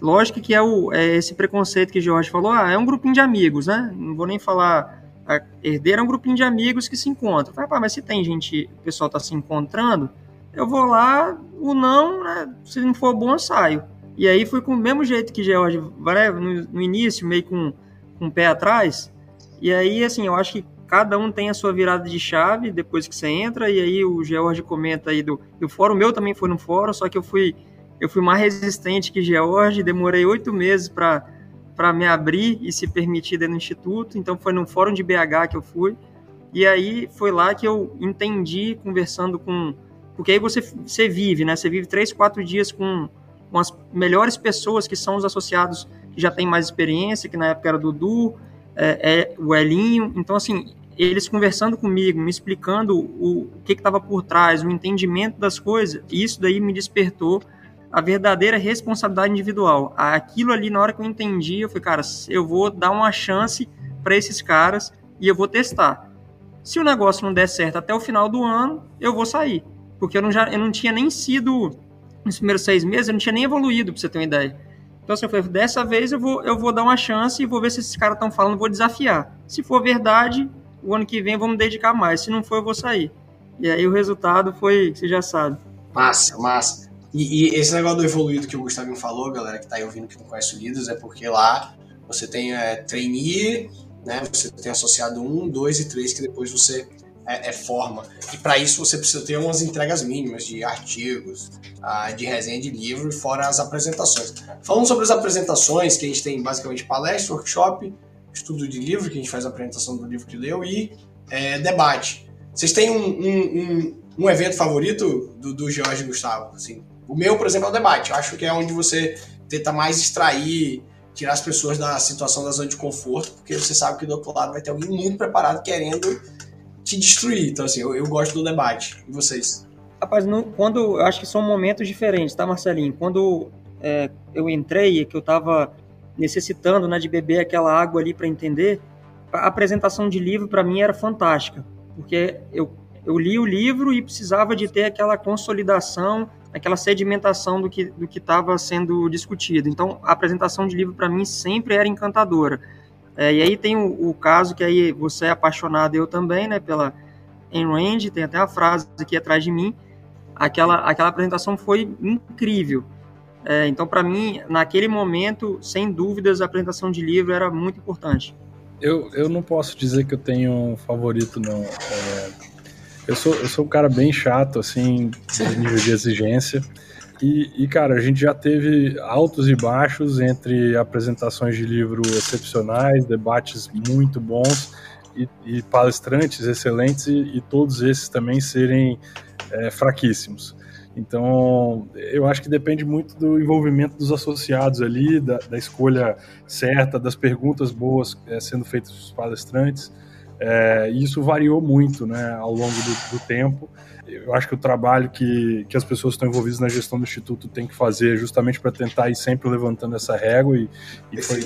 Lógico que é, o, é esse preconceito que Jorge falou, ah, é um grupinho de amigos, né? Não vou nem falar a herdeira é um grupinho de amigos que se encontram. Falei, mas se tem gente, o pessoal está se encontrando, eu vou lá, o não, né, se não for bom, eu saio. E aí foi com o mesmo jeito que George, no, no início, meio com, com o pé atrás. E aí, assim, eu acho que cada um tem a sua virada de chave depois que você entra, e aí o George comenta aí do, do fórum, o meu também foi no fórum, só que eu fui, eu fui mais resistente que George, demorei oito meses para me abrir e se permitir dentro do instituto. Então foi no fórum de BH que eu fui. E aí foi lá que eu entendi, conversando com. Porque aí você, você vive, né? Você vive três, quatro dias com, com as melhores pessoas que são os associados que já têm mais experiência, que na época era Dudu, é, é, o Elinho. Então, assim, eles conversando comigo, me explicando o, o que estava por trás, o entendimento das coisas, isso daí me despertou a verdadeira responsabilidade individual. Aquilo ali, na hora que eu entendi, eu falei, cara, eu vou dar uma chance para esses caras e eu vou testar. Se o negócio não der certo até o final do ano, eu vou sair. Porque eu não, já, eu não tinha nem sido, nos primeiros seis meses, eu não tinha nem evoluído, para você ter uma ideia. Então, assim, eu falei, dessa vez eu vou, eu vou dar uma chance e vou ver se esses caras estão falando, vou desafiar. Se for verdade, o ano que vem eu vou me dedicar mais. Se não for, eu vou sair. E aí o resultado foi, você já sabe. Massa, massa. E, e, esse negócio do evoluído que o Gustavinho falou, galera que tá aí ouvindo que não conhece o Líderes, é porque lá você tem é, trainee, né? Você tem associado um, dois e três que depois você é, é forma. E para isso você precisa ter umas entregas mínimas de artigos, ah, de resenha de livro, fora as apresentações. Falando sobre as apresentações, que a gente tem basicamente palestra, workshop, estudo de livro, que a gente faz a apresentação do livro que leu, e é, debate. Vocês têm um, um, um, um evento favorito do, do Jorge Gustavo? Assim, o meu, por exemplo, é o debate. Eu acho que é onde você tenta mais extrair, tirar as pessoas da situação da zona de conforto, porque você sabe que do outro lado vai ter alguém muito preparado querendo te destruir. Então, assim, eu, eu gosto do debate. E vocês? Rapaz, no, quando. Eu acho que são momentos diferentes, tá, Marcelinho? Quando é, eu entrei, que eu tava necessitando né, de beber aquela água ali para entender, a apresentação de livro para mim era fantástica, porque eu, eu li o livro e precisava de ter aquela consolidação aquela sedimentação do que do estava sendo discutido. Então, a apresentação de livro para mim sempre era encantadora. É, e aí tem o, o, caso que aí você é apaixonado, eu também, né, pela Ayn Rand, tem até a frase aqui atrás de mim. Aquela aquela apresentação foi incrível. É, então, para mim, naquele momento, sem dúvidas, a apresentação de livro era muito importante. Eu, eu não posso dizer que eu tenho um favorito, não. É, eu sou, eu sou um cara bem chato, assim, no nível de exigência. E, e, cara, a gente já teve altos e baixos entre apresentações de livro excepcionais, debates muito bons e, e palestrantes excelentes, e, e, todos esses também serem é, fraquíssimos. Então, eu acho que depende muito do envolvimento dos associados ali, da, da escolha certa, das perguntas boas é, sendo feitas dos palestrantes. É, isso variou muito né, ao longo do, do, tempo. Eu acho que o trabalho que, que as pessoas estão envolvidas na gestão do Instituto tem que fazer justamente para tentar ir sempre levantando essa régua, e, e foi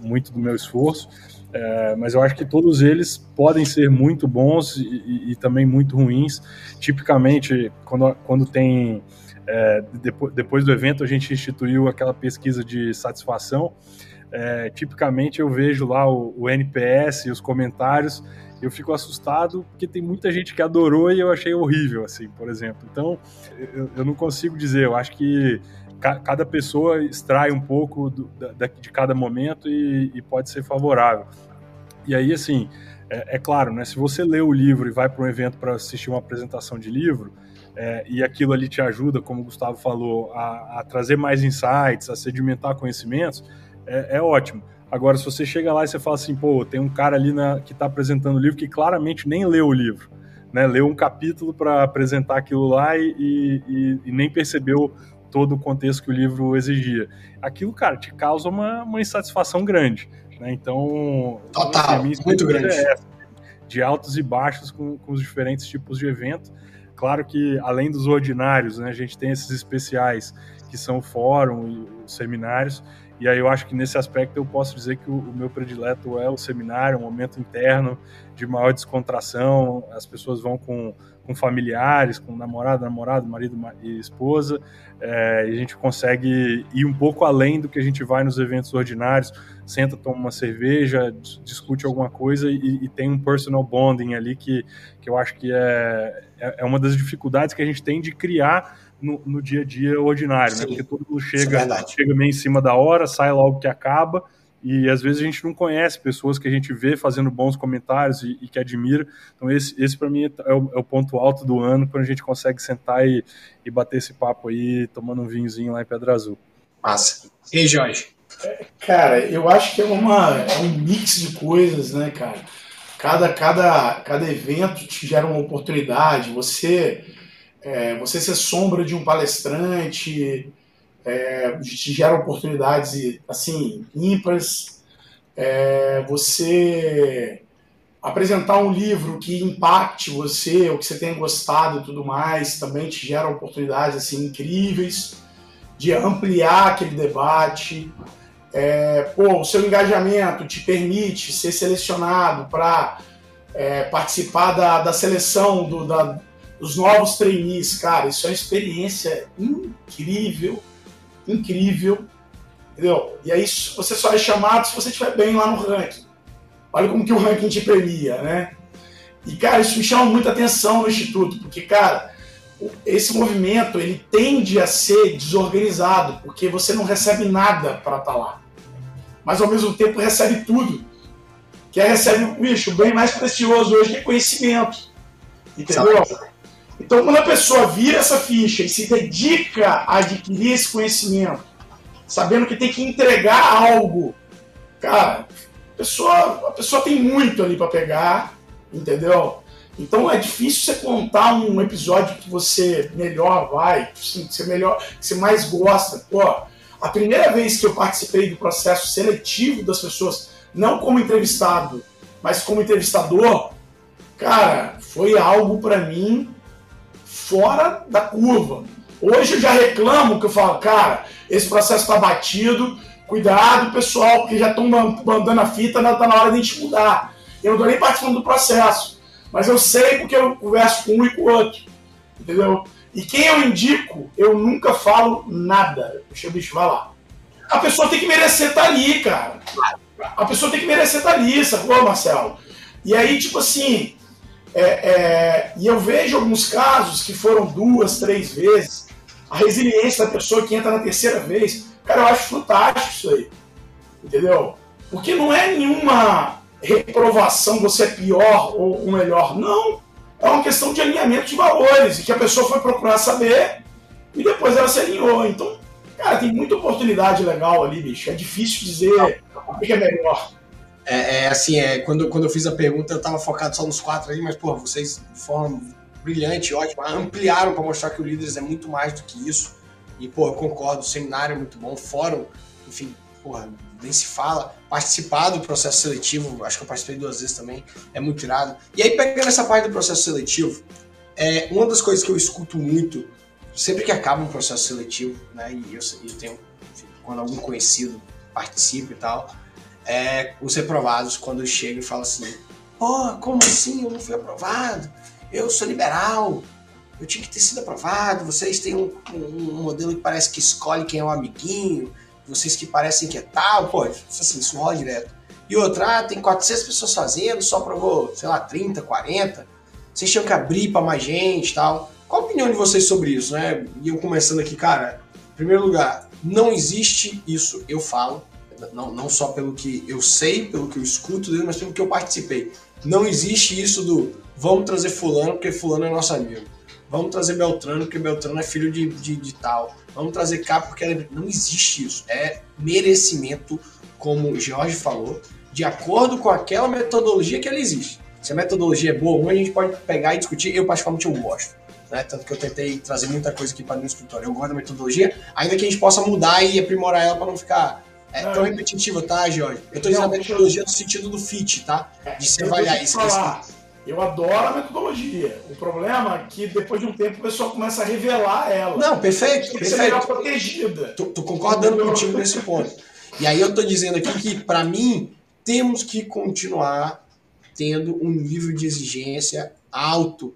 muito do meu esforço. É, mas eu acho que todos eles podem ser muito bons e, e, e também muito ruins. Tipicamente, quando, quando tem. É, depois, depois do evento, a gente instituiu aquela pesquisa de satisfação é, tipicamente eu vejo lá o, o, NPS e os comentários, eu fico assustado porque tem muita gente que adorou e eu achei horrível, assim, por exemplo. Então, eu, eu não consigo dizer, eu acho que ca, cada pessoa extrai um pouco do, da, de cada momento e, e, pode ser favorável. E aí, assim, é, é, claro, né, se você lê o livro e vai para um evento para assistir uma apresentação de livro, é, e aquilo ali te ajuda, como o Gustavo falou, a, a trazer mais insights, a sedimentar conhecimentos, é, é, ótimo. Agora, se você chega lá e você fala assim, pô, tem um cara ali na, que está apresentando o livro que claramente nem leu o livro, né? Leu um capítulo para apresentar aquilo lá e, e, e, nem percebeu todo o contexto que o livro exigia. Aquilo, cara, te causa uma, uma insatisfação grande. Né? Então, total, muito grande. É de altos e baixos com, com os diferentes tipos de evento. Claro que, além dos ordinários, né, a gente tem esses especiais que são o fórum e os seminários, e aí eu acho que nesse aspecto eu posso dizer que o, o, meu predileto é o seminário, um momento interno de maior descontração, as pessoas vão com, com familiares, com namorado, namorado, marido e esposa, é, e a gente consegue ir um pouco além do que a gente vai nos eventos ordinários, senta, toma uma cerveja, discute alguma coisa e, e tem um personal bonding ali que, que eu acho que é, é, é uma das dificuldades que a gente tem de criar no, no dia a dia ordinário, né? Porque todo mundo chega, é chega meio em cima da hora, sai logo que acaba, e às vezes a gente não conhece pessoas que a gente vê fazendo bons comentários e, e que admira. Então, esse, esse para mim é o, é o, ponto alto do ano, quando a gente consegue sentar e, e bater esse papo aí, tomando um vinhozinho lá em Pedra Azul. Massa. E aí, Jorge? Cara, eu acho que é, uma, é um mix de coisas, né, cara? Cada, cada, cada evento te gera uma oportunidade. Você é, você ser sombra de um palestrante é, te gera oportunidades assim ímpares. É, você apresentar um livro que impacte você, ou que você tenha gostado e tudo mais, também te gera oportunidades assim incríveis de ampliar aquele debate. É, pô, o seu engajamento te permite ser selecionado para é, participar da, da seleção do, da, os novos trainees, cara, isso é uma experiência incrível, incrível, entendeu? E aí você só é chamado se você estiver bem lá no ranking. Olha como que o ranking te premia, né? E, cara, isso me chama muita atenção no Instituto, porque, cara, esse movimento, ele tende a ser desorganizado, porque você não recebe nada para estar tá lá. Mas, ao mesmo tempo, recebe tudo. Que é, recebe, bicho, bem mais precioso hoje que é conhecimento. Entendeu? Então, quando a pessoa vira essa ficha e se dedica a adquirir esse conhecimento, sabendo que tem que entregar algo, cara, a pessoa, a pessoa tem muito ali para pegar, entendeu? Então é difícil você contar um episódio que você melhor vai, que você melhor, que você mais gosta. Pô, a primeira vez que eu participei do processo seletivo das pessoas, não como entrevistado, mas como entrevistador, cara, foi algo para mim fora da curva. Hoje eu já reclamo que eu falo, cara, esse processo está batido, cuidado pessoal, porque já estão mandando a fita, está na hora de a gente mudar. Eu não estou nem participando do processo, mas eu sei porque eu converso com um e com o outro, entendeu? E quem eu indico, eu nunca falo nada. Deixa o bicho, vai lá. A pessoa tem que merecer estar tá ali, cara. A pessoa tem que merecer estar tá ali, sacou, Marcelo? E aí, tipo assim, é, é, e eu vejo alguns casos que foram duas, três vezes, a resiliência da pessoa que entra na terceira vez, cara, eu acho fantástico isso aí. Entendeu? Porque não é nenhuma reprovação, você é pior ou melhor. Não. É uma questão de alinhamento de valores e que a pessoa foi procurar saber e depois ela se alinhou. Então, cara, tem muita oportunidade legal ali, bicho. É difícil dizer o que é melhor. É, é, assim, é, quando, quando eu fiz a pergunta, eu estava focado só nos quatro aí, mas, pô, vocês de forma brilhante, ótima, ampliaram para mostrar que o Líderes é muito mais do que isso. E, pô, eu concordo, seminário é muito bom, fórum, enfim, porra, nem se fala. Participar do processo seletivo, acho que eu participei duas vezes também, é muito irado. E aí, pegando essa parte do processo seletivo, é, uma das coisas que eu escuto muito, sempre que acaba um processo seletivo, né, e eu, eu tenho, enfim, quando algum conhecido participa e tal, é, os reprovados quando chegam e falam assim: pô, como assim? Eu não fui aprovado? Eu sou liberal, eu tinha que ter sido aprovado. Vocês têm um, um, modelo que parece que escolhe quem é o amiguinho, vocês que parecem que é tal, pô, assim, isso direto. E outra, ah, tem 400 pessoas fazendo, só aprovou, sei lá, 30, 40. Vocês tinham que abrir para mais gente tal. Qual a opinião de vocês sobre isso, né? E eu começando aqui, cara, em primeiro lugar, não existe isso, eu falo não, não só pelo que eu sei, pelo que eu escuto dele, mas pelo que eu participei. Não existe isso do vamos trazer fulano porque fulano é nosso amigo. Vamos trazer Beltrano porque Beltrano é filho de, de, de tal. Vamos trazer cá porque é... não existe isso. É merecimento, como o Jorge falou, de acordo com aquela metodologia que ela existe. Se a metodologia é boa ou a gente pode pegar e discutir. Eu, particularmente, eu gosto. Né? Tanto que eu tentei trazer muita coisa aqui para o escritório. Eu gosto da metodologia, ainda que a gente possa mudar e aprimorar ela para não ficar é não, tão repetitivo, tá, Jorge? Eu tô dizendo a metodologia no sentido do fit, tá? De se avaliar isso. Falar, Eu adoro a metodologia. O problema é que depois de um tempo o pessoal começa a revelar ela. Não, perfeito, Tem ser melhor perfeito. protegida. Tô, tô concordando contigo nesse ponto. E aí eu tô dizendo aqui que, para mim, temos que continuar tendo um nível de exigência alto.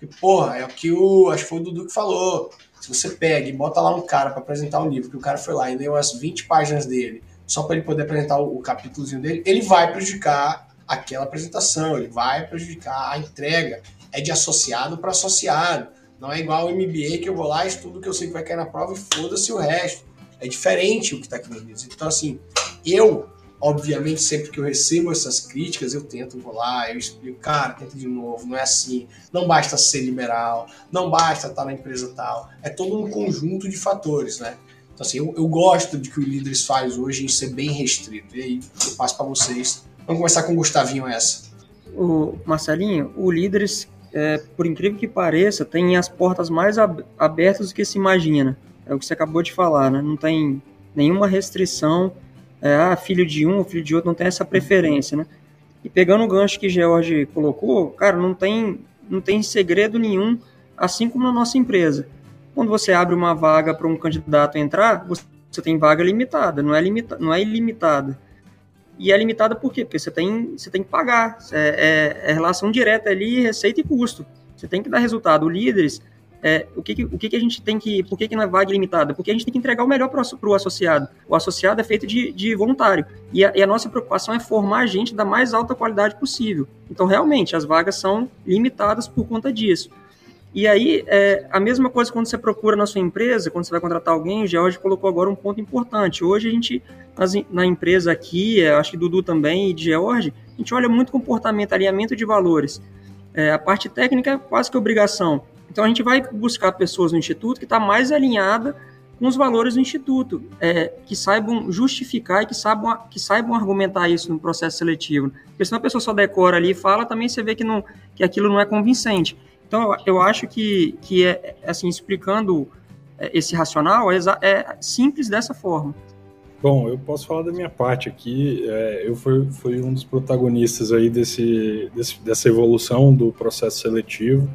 E, porra, é o que o. Acho que foi o Dudu que falou. Se você pega e bota lá um cara para apresentar um livro, que o cara foi lá e leu as 20 páginas dele, só para ele poder apresentar o, o capítulozinho dele, ele vai prejudicar aquela apresentação, ele vai prejudicar a entrega. É de associado para associado. Não é igual o MBA que eu vou lá, estudo o que eu sei que vai cair na prova e foda-se o resto. É diferente o que está aqui no livro. Então, assim, eu, obviamente, sempre que eu recebo essas críticas, eu tento, vou lá, eu explico, cara, tenta de novo, não é assim. Não basta ser liberal, não basta estar na empresa tal. É todo um conjunto de fatores, né? Então, assim, eu, eu gosto de que o Líderes faz hoje em ser bem restrito. E aí, eu passo para vocês. Vamos começar com o Gustavinho essa. O Marcelinho, o Líderes, é, por incrível que pareça, tem as portas mais ab- abertas do que se imagina. É o que você acabou de falar, né? Não tem nenhuma restrição. É, ah, filho de um, filho de outro, não tem essa preferência, né? E pegando o gancho que George colocou, cara, não tem, não tem segredo nenhum, assim como na nossa empresa. Quando você abre uma vaga para um candidato entrar, você tem vaga limitada, não é, limita, não é ilimitada. E é limitada por quê? Porque você tem, você tem que pagar. É, é, é relação direta ali, receita e custo. Você tem que dar resultado. O líderes, é, o, que, que- o que, que a gente tem que. Por que, que não é vaga limitada? Porque a gente tem que entregar o melhor para o associado. O associado é feito de, de voluntário. E a, e a nossa preocupação é formar gente da mais alta qualidade possível. Então, realmente, as vagas são limitadas por conta disso. E aí, é, a mesma coisa quando você procura na sua empresa, quando você vai contratar alguém, o George colocou agora um ponto importante. Hoje a gente, nas na empresa aqui, é, acho que Dudu também e George, a gente olha muito comportamento, alinhamento de valores. É, a parte técnica é quase que obrigação. Então a gente vai buscar pessoas no instituto que está mais alinhada com os valores do instituto, é, que saibam justificar e que saibam, que saibam argumentar isso no processo seletivo. Porque senão a pessoa só decora ali e fala, também você vê que, não, que aquilo não é convincente. Então, eu- eu acho que, que é, assim, explicando é, esse racional, é, é simples dessa forma. Bom, eu posso falar da minha parte aqui. É, eu fui, fui um dos protagonistas aí desse, desse- dessa evolução do processo seletivo,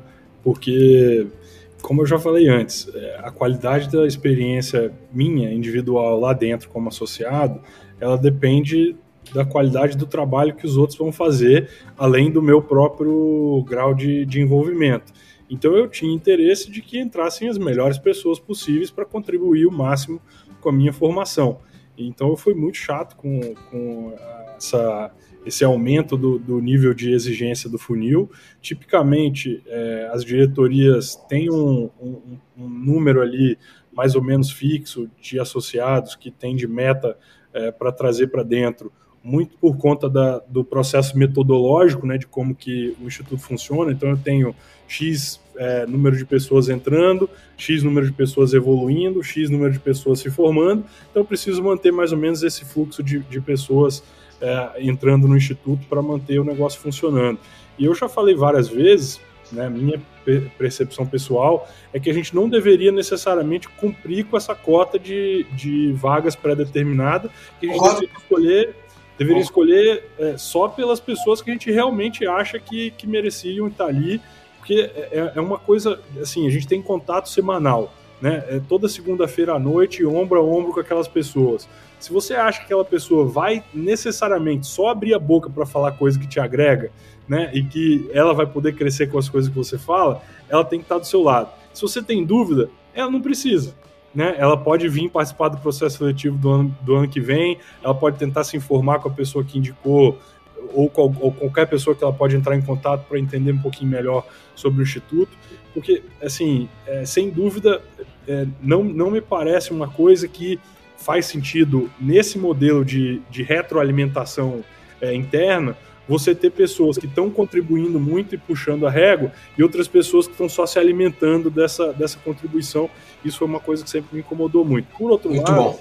porque, como eu já falei antes, é, a qualidade da experiência minha, individual, lá dentro como associado, ela depende da qualidade do trabalho que os outros vão fazer, além do meu próprio grau de, de envolvimento. Então eu tinha interesse de que entrassem as melhores pessoas possíveis para contribuir o máximo com a minha formação. Então eu fui muito chato com, com essa, esse aumento do, do nível de exigência do funil. Tipicamente, é, as diretorias têm um, um, um número ali mais ou menos fixo de associados que tem de meta é, para trazer para dentro, muito por conta da, do processo metodológico, né, de como que o instituto funciona. Então eu tenho X é, número de pessoas entrando, X número de pessoas evoluindo, X número de pessoas se formando, então eu preciso manter mais ou menos esse fluxo de, de pessoas é, entrando no instituto para manter o negócio funcionando. E eu já falei várias vezes, né, minha percepção pessoal é que a gente não deveria necessariamente cumprir com essa cota de, de vagas pré-determinada, que a gente deveria escolher, deveria escolher é, só pelas pessoas que a gente realmente acha que, que mereciam estar ali, porque é, é uma coisa, assim, a gente tem contato semanal, né? É toda segunda-feira à noite, ombro a ombro com aquelas pessoas. Se você acha que aquela pessoa vai necessariamente só abrir a boca para falar coisa que te agrega, né, e que ela vai poder crescer com as coisas que você fala, ela tem que estar do seu lado. Se você tem dúvida, ela não precisa. Né? Ela pode vir participar do processo seletivo do ano, do ano que vem, ela pode tentar se informar com a pessoa que indicou, ou, com, ou qualquer pessoa que ela pode entrar em contato para entender um pouquinho melhor sobre o Instituto, porque, assim, é, sem dúvida, é, não, não me parece uma coisa que faz sentido nesse modelo de, de retroalimentação é, interna você ter pessoas que estão contribuindo muito e puxando a régua e outras pessoas que estão só se alimentando dessa, dessa contribuição. Isso foi uma coisa que sempre me incomodou muito. Por outro Muito lado, bom.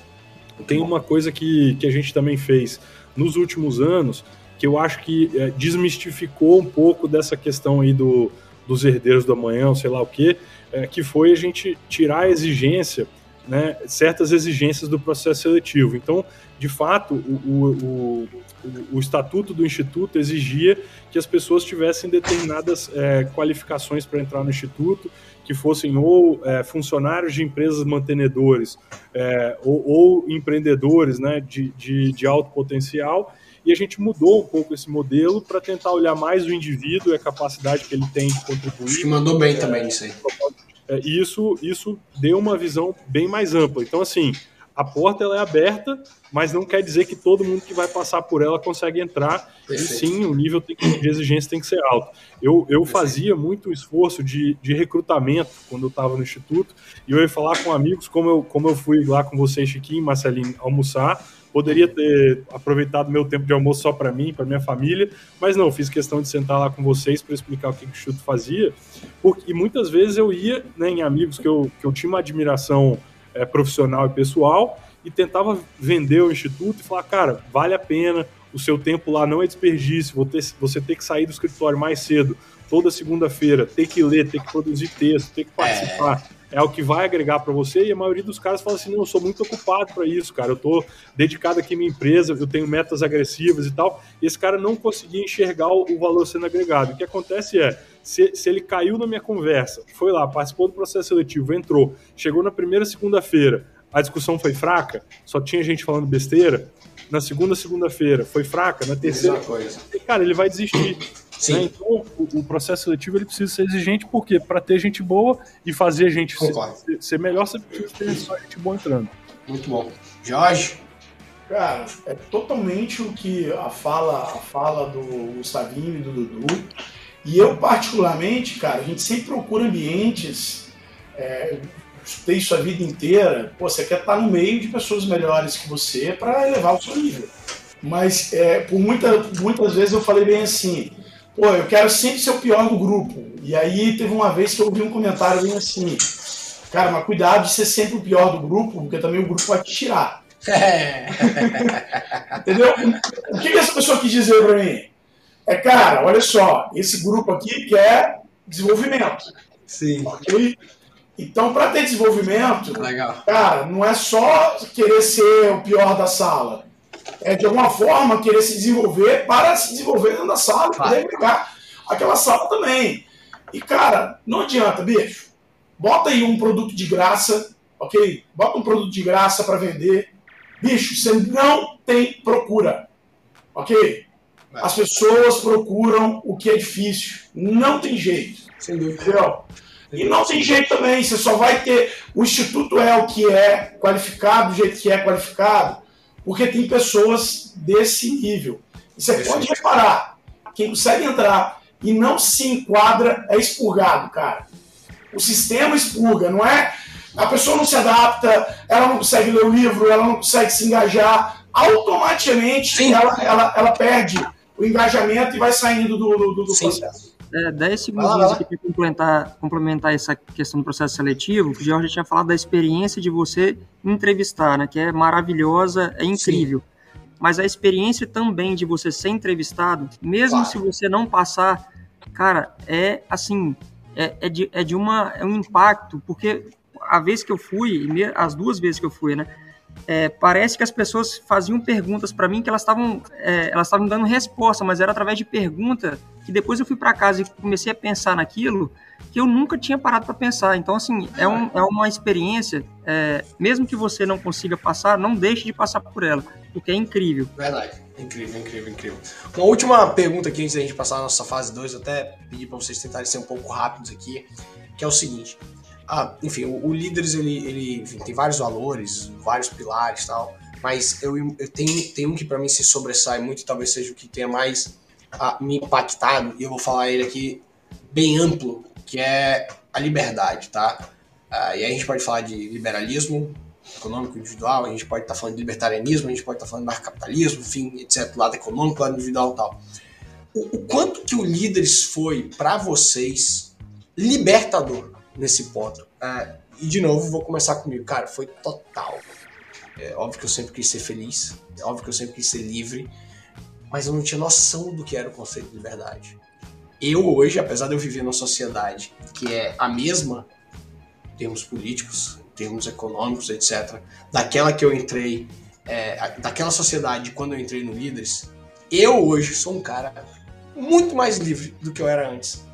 tem uma coisa que, que a gente também fez nos últimos anos que eu acho que é, desmistificou um pouco dessa questão aí do, dos herdeiros do amanhã, sei lá o quê, é, que foi a gente tirar a exigência né, certas exigências do processo seletivo. Então, de fato, o, o, o, o estatuto do Instituto exigia que as pessoas tivessem determinadas é, qualificações para entrar no Instituto, que fossem ou é, funcionários de empresas mantenedores é, ou, ou, empreendedores né, de, de, de alto potencial, e a gente mudou um pouco esse modelo para tentar olhar mais o indivíduo e a capacidade que ele tem de contribuir. Acho que mandou bem também isso aí. É, isso, isso deu uma visão bem mais ampla. Então, assim, a porta ela é aberta, mas não quer dizer que todo mundo que vai passar por ela consegue entrar. Perfeito. E sim, o nível de exigência tem que ser alto. Eu, eu fazia muito esforço de, de recrutamento quando eu estava no instituto, e eu ia falar com amigos, como eu, como eu fui lá com vocês, Chiquinho e Marcelinho, almoçar. Poderia ter aproveitado meu tempo de almoço só para mim, para minha família, mas não, fiz questão de sentar lá com vocês para explicar o que, que o Instituto fazia, porque muitas vezes eu ia né, em amigos que eu, que eu tinha uma admiração é, profissional e pessoal e tentava vender o instituto e falar, cara, vale a pena, o seu tempo lá não é desperdício, você ter que sair do escritório mais cedo, toda segunda-feira, ter que ler, ter que produzir texto, ter que participar. É, é o que vai agregar para você e a maioria dos caras fala assim: não, eu sou muito ocupado para isso, cara. Eu tô dedicado aqui à minha empresa, eu tenho metas agressivas e tal. E esse cara não conseguia enxergar o, valor sendo agregado. O que acontece é, se, se, ele caiu na minha conversa, foi lá, participou do processo seletivo, entrou, chegou na primeira segunda-feira, a discussão foi fraca, só tinha gente falando besteira. Na segunda segunda-feira foi fraca, na terceira, coisa. cara, ele vai desistir. Né? Então, o, o, processo seletivo ele precisa ser exigente, porque para ter gente boa e fazer a gente ser, ser, melhor, você precisa ter só gente boa entrando. Muito bom. Jorge? Cara, é totalmente o que a fala, a fala do Gustavinho e do Dudu. E eu, particularmente, cara, a gente sempre procura ambientes. É, estudei isso a vida inteira. Pô, você quer estar no meio de pessoas melhores que você para elevar o seu nível. Mas é, por muita, muitas vezes eu falei bem assim: pô, eu quero sempre ser o pior do grupo. E aí teve uma vez que eu ouvi um comentário bem assim, cara, mas cuidado de ser sempre o pior do grupo, porque também o grupo vai te tirar. É. Entendeu? O que, que essa pessoa quis dizer pra mim? É, cara, olha só, esse grupo aqui quer desenvolvimento. Sim. Okay? Então, para ter desenvolvimento, Legal. cara, não é só querer ser o pior da sala é, de alguma forma, querer se desenvolver para se desenvolver dentro da sala e poder pegar aquela sala também. E, cara, não adianta, bicho. Bota aí um produto de graça, ok? Bota um produto de graça para vender. Bicho, você não tem procura, ok? As pessoas procuram o que é difícil. Não tem jeito. Sem dúvida. Entendeu? E não tem jeito também, você só vai ter. O instituto é o que é qualificado, do jeito que é qualificado, porque tem pessoas desse nível. E você pode reparar, quem consegue entrar e não se enquadra é expurgado, cara. O sistema expurga, não é? A pessoa não se adapta, ela não consegue ler o livro, ela não consegue se engajar, automaticamente ela, ela, ela perde o engajamento e vai saindo do, do, do processo. É, 10 segundos aqui para complementar, complementar essa questão do processo seletivo. O Jorge tinha falado da experiência de você entrevistar, né? Que é maravilhosa, é incrível. Sim. Mas a experiência também de você ser entrevistado, mesmo claro. se você não passar, cara, é assim, é, é, de, é de uma, é um impacto, porque a vez que eu fui, as duas vezes que eu fui, né? É, parece que as pessoas faziam perguntas para mim que elas estavam é, elas estavam dando resposta, mas era através de pergunta que depois eu fui para casa e comecei a pensar naquilo que eu nunca tinha parado para pensar. Então, assim, é, um, é uma experiência, é, mesmo que você não consiga passar, não deixe de passar por ela, porque é incrível. Verdade, incrível, incrível, incrível. Uma última pergunta aqui antes da gente passar a nossa fase 2, eu até pedi para vocês tentarem ser um pouco rápidos aqui, que é o seguinte. Ah, enfim, o, o Líderes ele, ele enfim, tem vários valores, vários pilares tal, mas eu, eu tenho, tenho um que para mim se sobressai muito, talvez seja o que tenha mais ah, me impactado, e eu vou falar ele aqui bem amplo, que é a liberdade, tá? Ah, e aí a gente pode falar de liberalismo econômico individual, a gente pode estar tá falando de libertarianismo, a gente pode estar tá falando de capitalismo, enfim, etc, lado econômico, lado individual tal. O, o quanto que o Líderes foi para vocês libertador? Nesse ponto. É, e de novo, vou começar comigo. Cara, foi total. É óbvio que eu sempre quis ser feliz, é óbvio que eu sempre quis ser livre, mas eu não tinha noção do que era o conceito de liberdade. Eu hoje, apesar de eu viver numa sociedade que é a mesma, em termos políticos, em termos econômicos, etc., daquela que eu entrei, é, daquela sociedade quando eu entrei no Líderes, eu hoje sou um cara muito mais livre do que eu era antes.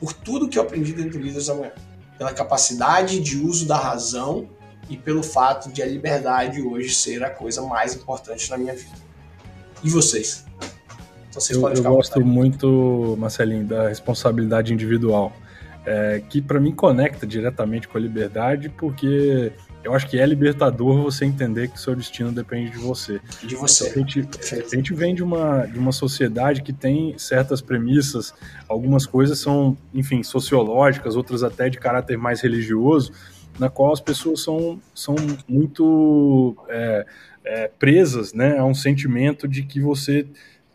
Por tudo que eu aprendi dentro do Líderes da Manhã. Pela capacidade de uso da razão e pelo fato de a liberdade hoje ser a coisa mais importante na minha vida. E vocês? Então, vocês eu, eu gosto muito, Marcelinho, da responsabilidade individual, é, que para mim conecta diretamente com a liberdade, porque eu acho que é libertador você entender que o seu destino depende de você. De você. A gente, a gente vem de uma, de uma sociedade que tem certas premissas, algumas coisas são, enfim, sociológicas, outras até de caráter mais religioso, na qual as pessoas são, são muito é, é, presas né, a um sentimento de que você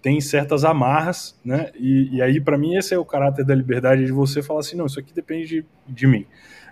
tem certas amarras, né? E, e aí, para mim, esse é o caráter da liberdade de você falar assim, não, isso aqui depende de, de mim.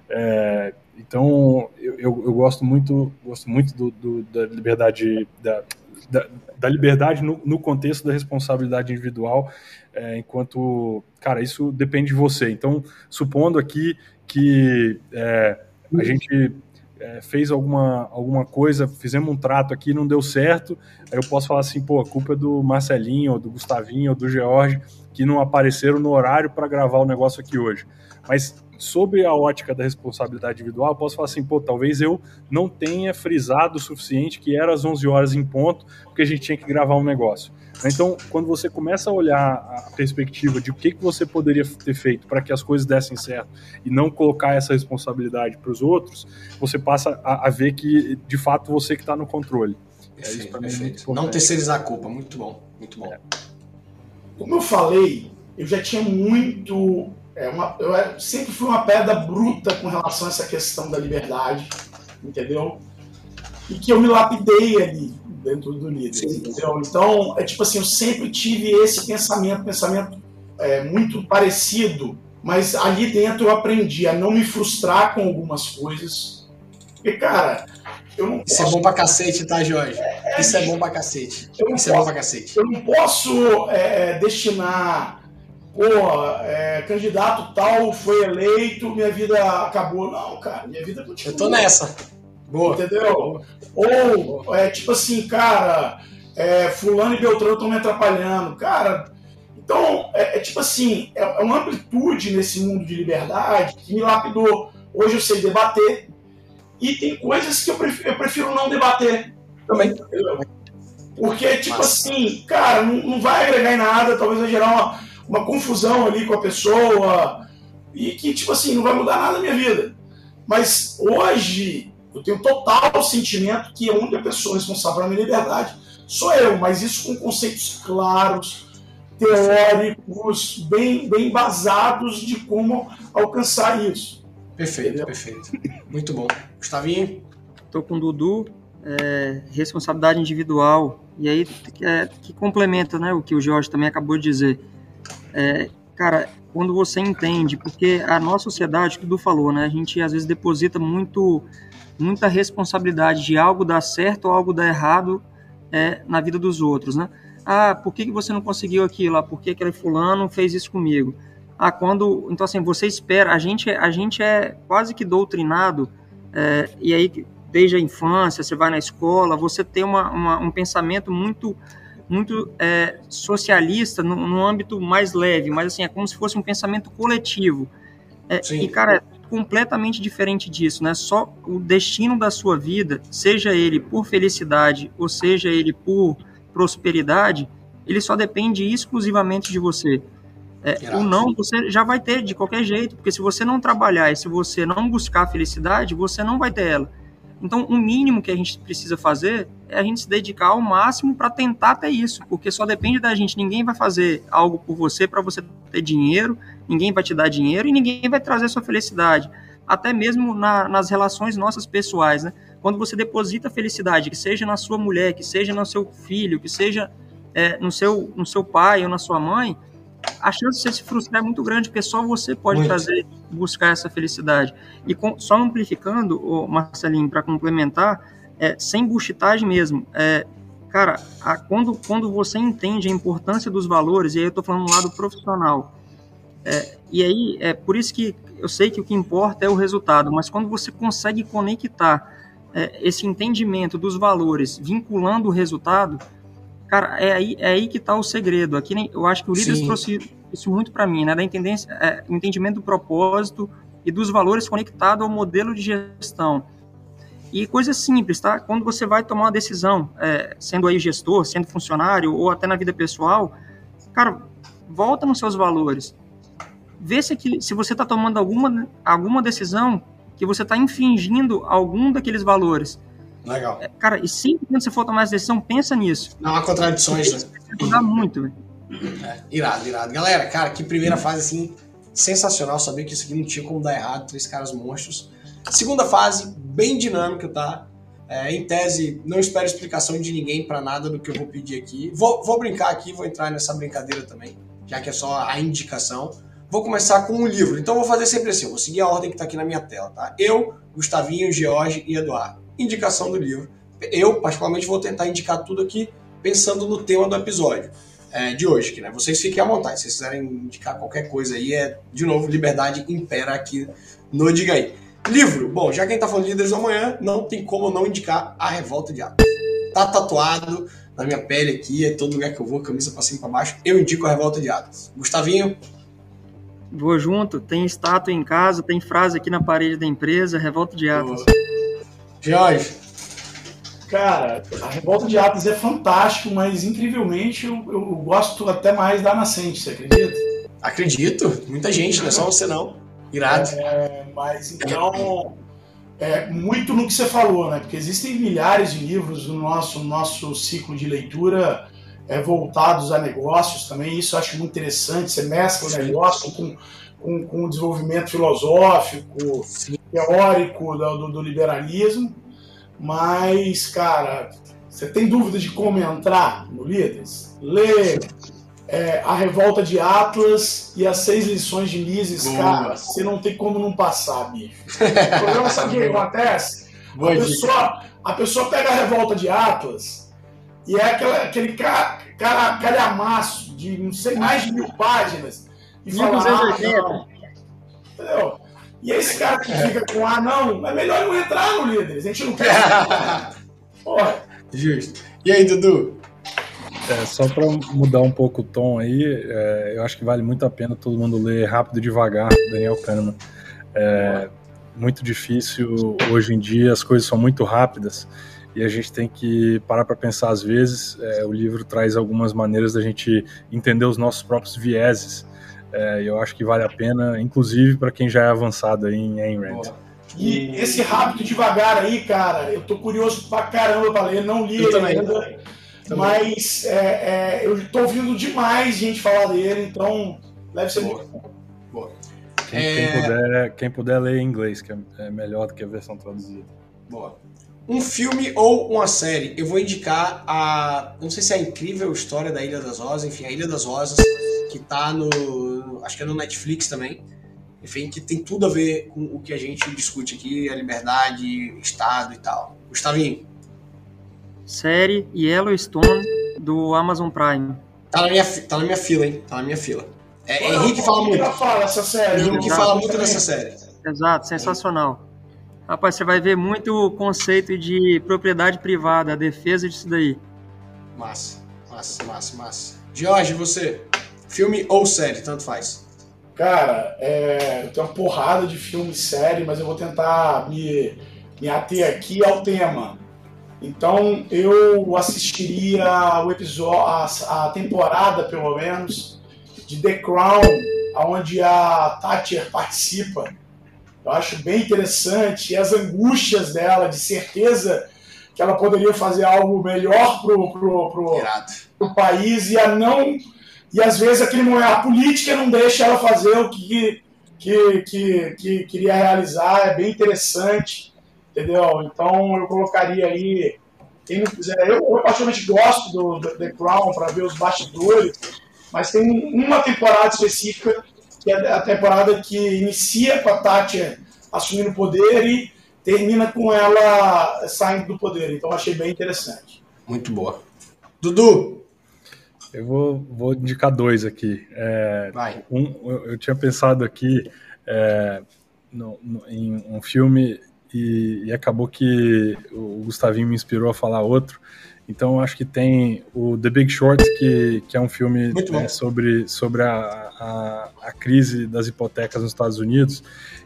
É, então, eu, eu, eu, gosto muito, gosto muito do, do, da liberdade, da, da, da liberdade no, no, contexto da responsabilidade individual, é, enquanto, cara, isso depende de você. Então, supondo aqui que é, a gente é, fez alguma, alguma coisa, fizemos um trato aqui, não deu certo, aí eu posso falar assim, pô, a culpa é do Marcelinho, ou do Gustavinho, ou do George, que não apareceram no horário para gravar o negócio aqui hoje. Mas sobre a ótica da responsabilidade individual, eu posso falar assim, pô, talvez eu não tenha frisado o suficiente que era às 11 horas em ponto, porque a gente tinha que gravar um negócio. Então, quando você começa a olhar a perspectiva de o que, que você poderia ter feito para que as coisas dessem certo e não colocar essa responsabilidade para os outros, você passa a, a, ver que, de fato, você que está no controle. Perfeito, é perfeito. Não terceirizar a culpa, muito bom, muito bom. É. Como eu falei, eu já tinha muito. É, uma, eu sempre fui uma pedra bruta com relação a essa questão da liberdade, entendeu? E que eu me lapidei ali dentro do líder. Entendeu? Então, é tipo assim, eu sempre tive esse pensamento, pensamento é, muito parecido, mas ali dentro eu aprendi a não me frustrar com algumas coisas. Porque, cara, eu não Isso é bom pra cacete, tá, Jorge? É, é Isso é bom pra cacete. Isso posso, é bom pra cacete. Eu não posso é, é, destinar, pô, é, candidato tal foi eleito, minha vida acabou. Não, cara, minha vida continua. Eu tô nessa. Boa. Entendeu? Ou, é, tipo assim, cara, é, fulano e Beltrano estão me atrapalhando. Cara, então, é, é tipo assim, é, é, uma amplitude nesse mundo de liberdade que me lapidou. Hoje eu sei debater e tem coisas que eu prefiro, eu prefiro não debater também. Entendeu? Porque, tipo Mas... assim, cara, não, não, vai agregar em nada, talvez vai gerar uma, uma confusão ali com a pessoa e que, tipo assim, não vai mudar nada na minha vida. Mas hoje, eu tenho total sentimento que a única pessoa responsável pela minha liberdade sou eu, mas isso com conceitos claros, teóricos, bem, bem embasados de como alcançar isso. Perfeito, Entendeu? perfeito. Muito bom. Gustavinho? Estou com o Dudu, é, responsabilidade individual, e aí é, que complementa né, o que o Jorge também acabou de dizer. É, cara, quando você entende, porque a nossa sociedade, que o falou, né, a gente às vezes deposita muito muita responsabilidade de algo dar certo ou algo dar errado é, na vida dos outros, né? Ah, por que, que você não conseguiu aquilo? Ah, por que aquele fulano fez isso comigo? Ah, quando... Então, assim, você espera... A gente, a gente é quase que doutrinado, é, e aí, desde a infância, você vai na escola, você tem uma, uma um pensamento muito muito é, socialista no, no, âmbito mais leve, mas assim, é como se fosse um pensamento coletivo. É, e, cara, completamente diferente disso, né? Só o destino da sua vida, seja ele por felicidade ou seja ele por prosperidade, ele só depende exclusivamente de você. É, o não você já vai ter de qualquer jeito, porque se você não trabalhar e se você não buscar a felicidade, você não vai ter ela. Então, o mínimo que a gente precisa fazer é a gente se dedicar ao máximo para tentar ter isso, porque só depende da gente. Ninguém vai fazer algo por você para você ter dinheiro, ninguém vai te dar dinheiro e ninguém vai trazer sua felicidade. Até mesmo na, nas relações nossas pessoais, né? Quando você deposita felicidade, que seja na sua mulher, que seja no seu filho, que seja é, no, seu, no seu pai ou na sua mãe, a chance de você se frustrar é muito grande, porque só você pode muito. trazer, buscar essa felicidade. E com, só amplificando, o Marcelinho, para complementar, é, sem buchitagem mesmo, é, cara, a, quando, quando você entende a importância dos valores, e aí eu estou falando do lado profissional, É, e aí, é por isso que eu sei que o que importa é o resultado, mas quando você consegue conectar é, esse entendimento dos valores vinculando o resultado, cara, é aí, é aí que está o segredo. Aqui eu acho que o líder trouxe isso muito para mim, né? Da entendência, é, entendimento do propósito e dos valores conectado ao modelo de gestão. E coisa simples, tá? Quando você vai tomar uma decisão, é, sendo aí gestor, sendo funcionário ou até na vida pessoal, cara, volta nos seus valores. Vê se, aqui, se você está tomando alguma, alguma decisão que você está infringindo algum daqueles valores. Legal. É, cara, e sempre quando você for tomar essa decisão, pensa nisso. Não há contradições, né? Ajudar muito, velho. É, irado, irado. Galera, cara, que primeira fase, assim, sensacional. Sabia que isso aqui não tinha como dar errado. Três caras monstros. Segunda fase, bem dinâmica, tá? É, em tese, não espero explicação de ninguém para nada do que eu vou pedir aqui. Vou, vou brincar aqui, vou entrar nessa brincadeira também, já que é só a indicação. Vou começar com um livro. Então vou fazer sempre assim, vou seguir a ordem que está aqui na minha tela, tá? Eu, Gustavinho, George e Eduardo. Indicação do livro. Eu, particularmente, vou tentar indicar tudo aqui pensando no tema do episódio é, de hoje, que né? Vocês fiquem à vontade. Se vocês quiserem indicar qualquer coisa aí, é de novo, liberdade impera aqui no Diga aí. Livro. Bom, já quem tá falando de líderes do amanhã, não tem como não indicar A Revolta de Atos. Tá tatuado na minha pele aqui, é todo lugar que eu vou, camisa pra cima e pra baixo, eu indico A Revolta de Atos. Gustavinho? Vou junto, tem estátua em casa, tem frase aqui na parede da empresa, Revolta de Atos. Jorge? Cara, a Revolta de Atos é fantástico, mas incrivelmente eu, eu gosto até mais da Nascente, você acredita? Acredito, muita gente, não é só você não. Irado. É, mas então, é, muito no que você falou, né? Porque existem milhares de livros no nosso, nosso ciclo de leitura é, voltados a negócios também. Isso eu acho muito interessante. Você mescla o negócio com, com, com o desenvolvimento filosófico, Sim. Teórico do, do, liberalismo. Mas, cara, você tem dúvida de como entrar no Líderes? Lê é, A Revolta de Atlas e As Seis Lições de Mises, Boa. cara, você não tem como não passar, bicho. o problema sabe o que acontece? a pessoa, a pessoa pega a Revolta de Atlas e é aquela, aquele cara, cara, calhamaço de não sei mais de mil páginas e fala, ah, não. Entendeu? E esse cara que fica com, ah, não, é melhor não entrar no Líderes, a gente não quer. Porra. Justo. E aí, Dudu? É, só para mudar um pouco o tom aí, é, eu acho que vale muito a pena todo mundo ler Rápido e Devagar, Daniel Kahneman. É muito difícil hoje em dia, as coisas são muito rápidas e a gente tem que parar para pensar às vezes. É, o livro traz algumas maneiras da gente entender os nossos próprios vieses. É, eu acho que vale a pena, inclusive para quem já é avançado aí em Ayn Rand. E esse rápido devagar aí, cara, eu tô curioso pra caramba pra ler, não li ele ainda. Mas é, é, eu estou ouvindo demais gente falar dele, então deve ser Boa. muito bom. Boa. Quem, é... quem, puder, quem puder ler em inglês, que é, é melhor do que a versão traduzida. Boa. Um filme ou uma série, eu vou indicar a. Não sei se é a incrível história da Ilha das Rosas, enfim, a Ilha das Rosas, que tá no. Acho que é no Netflix também. Enfim, que tem tudo a ver com o que a gente discute aqui, a liberdade, Estado e tal. Gustavinho série Yellowstone do Amazon Prime. Tá na minha, tá na minha fila, hein? Tá na minha fila. É, é Henrique fala muito. Fala essa série. Henrique fala muito dessa série. Exato, sensacional. Rapaz, você vai ver muito conceito de propriedade privada, a defesa disso daí. Massa, massa, massa, massa. Jorge, você? Filme ou série, tanto faz. Cara, é, eu tenho uma porrada de filme e série, mas eu vou tentar me, me ater aqui ao tema. Então eu assistiria o episódio, a, a temporada pelo menos de The Crown, onde a Thatcher participa. Eu acho bem interessante e as angústias dela de certeza que ela poderia fazer algo melhor pro, pro, pro, pro país e a não e às vezes aquele a política não deixa ela fazer o que que, que, que queria realizar é bem interessante entendeu? Então eu colocaria aí, quem não quiser, eu, eu particularmente gosto do, do The Crown para ver os bastidores, mas tem uma temporada específica, que é a temporada que inicia com a Tati assumindo o poder e termina com ela saindo do poder. Então achei bem interessante. Muito boa. Dudu! Eu vou, vou indicar dois aqui. É, Vai. Um, eu, tinha pensado aqui é, no, no, em um filme e, e, acabou que o Gustavinho me inspirou a falar outro. Então eu acho que tem o The Big Short, que, que é um filme né, sobre, sobre a, a, a, crise das hipotecas nos Estados Unidos.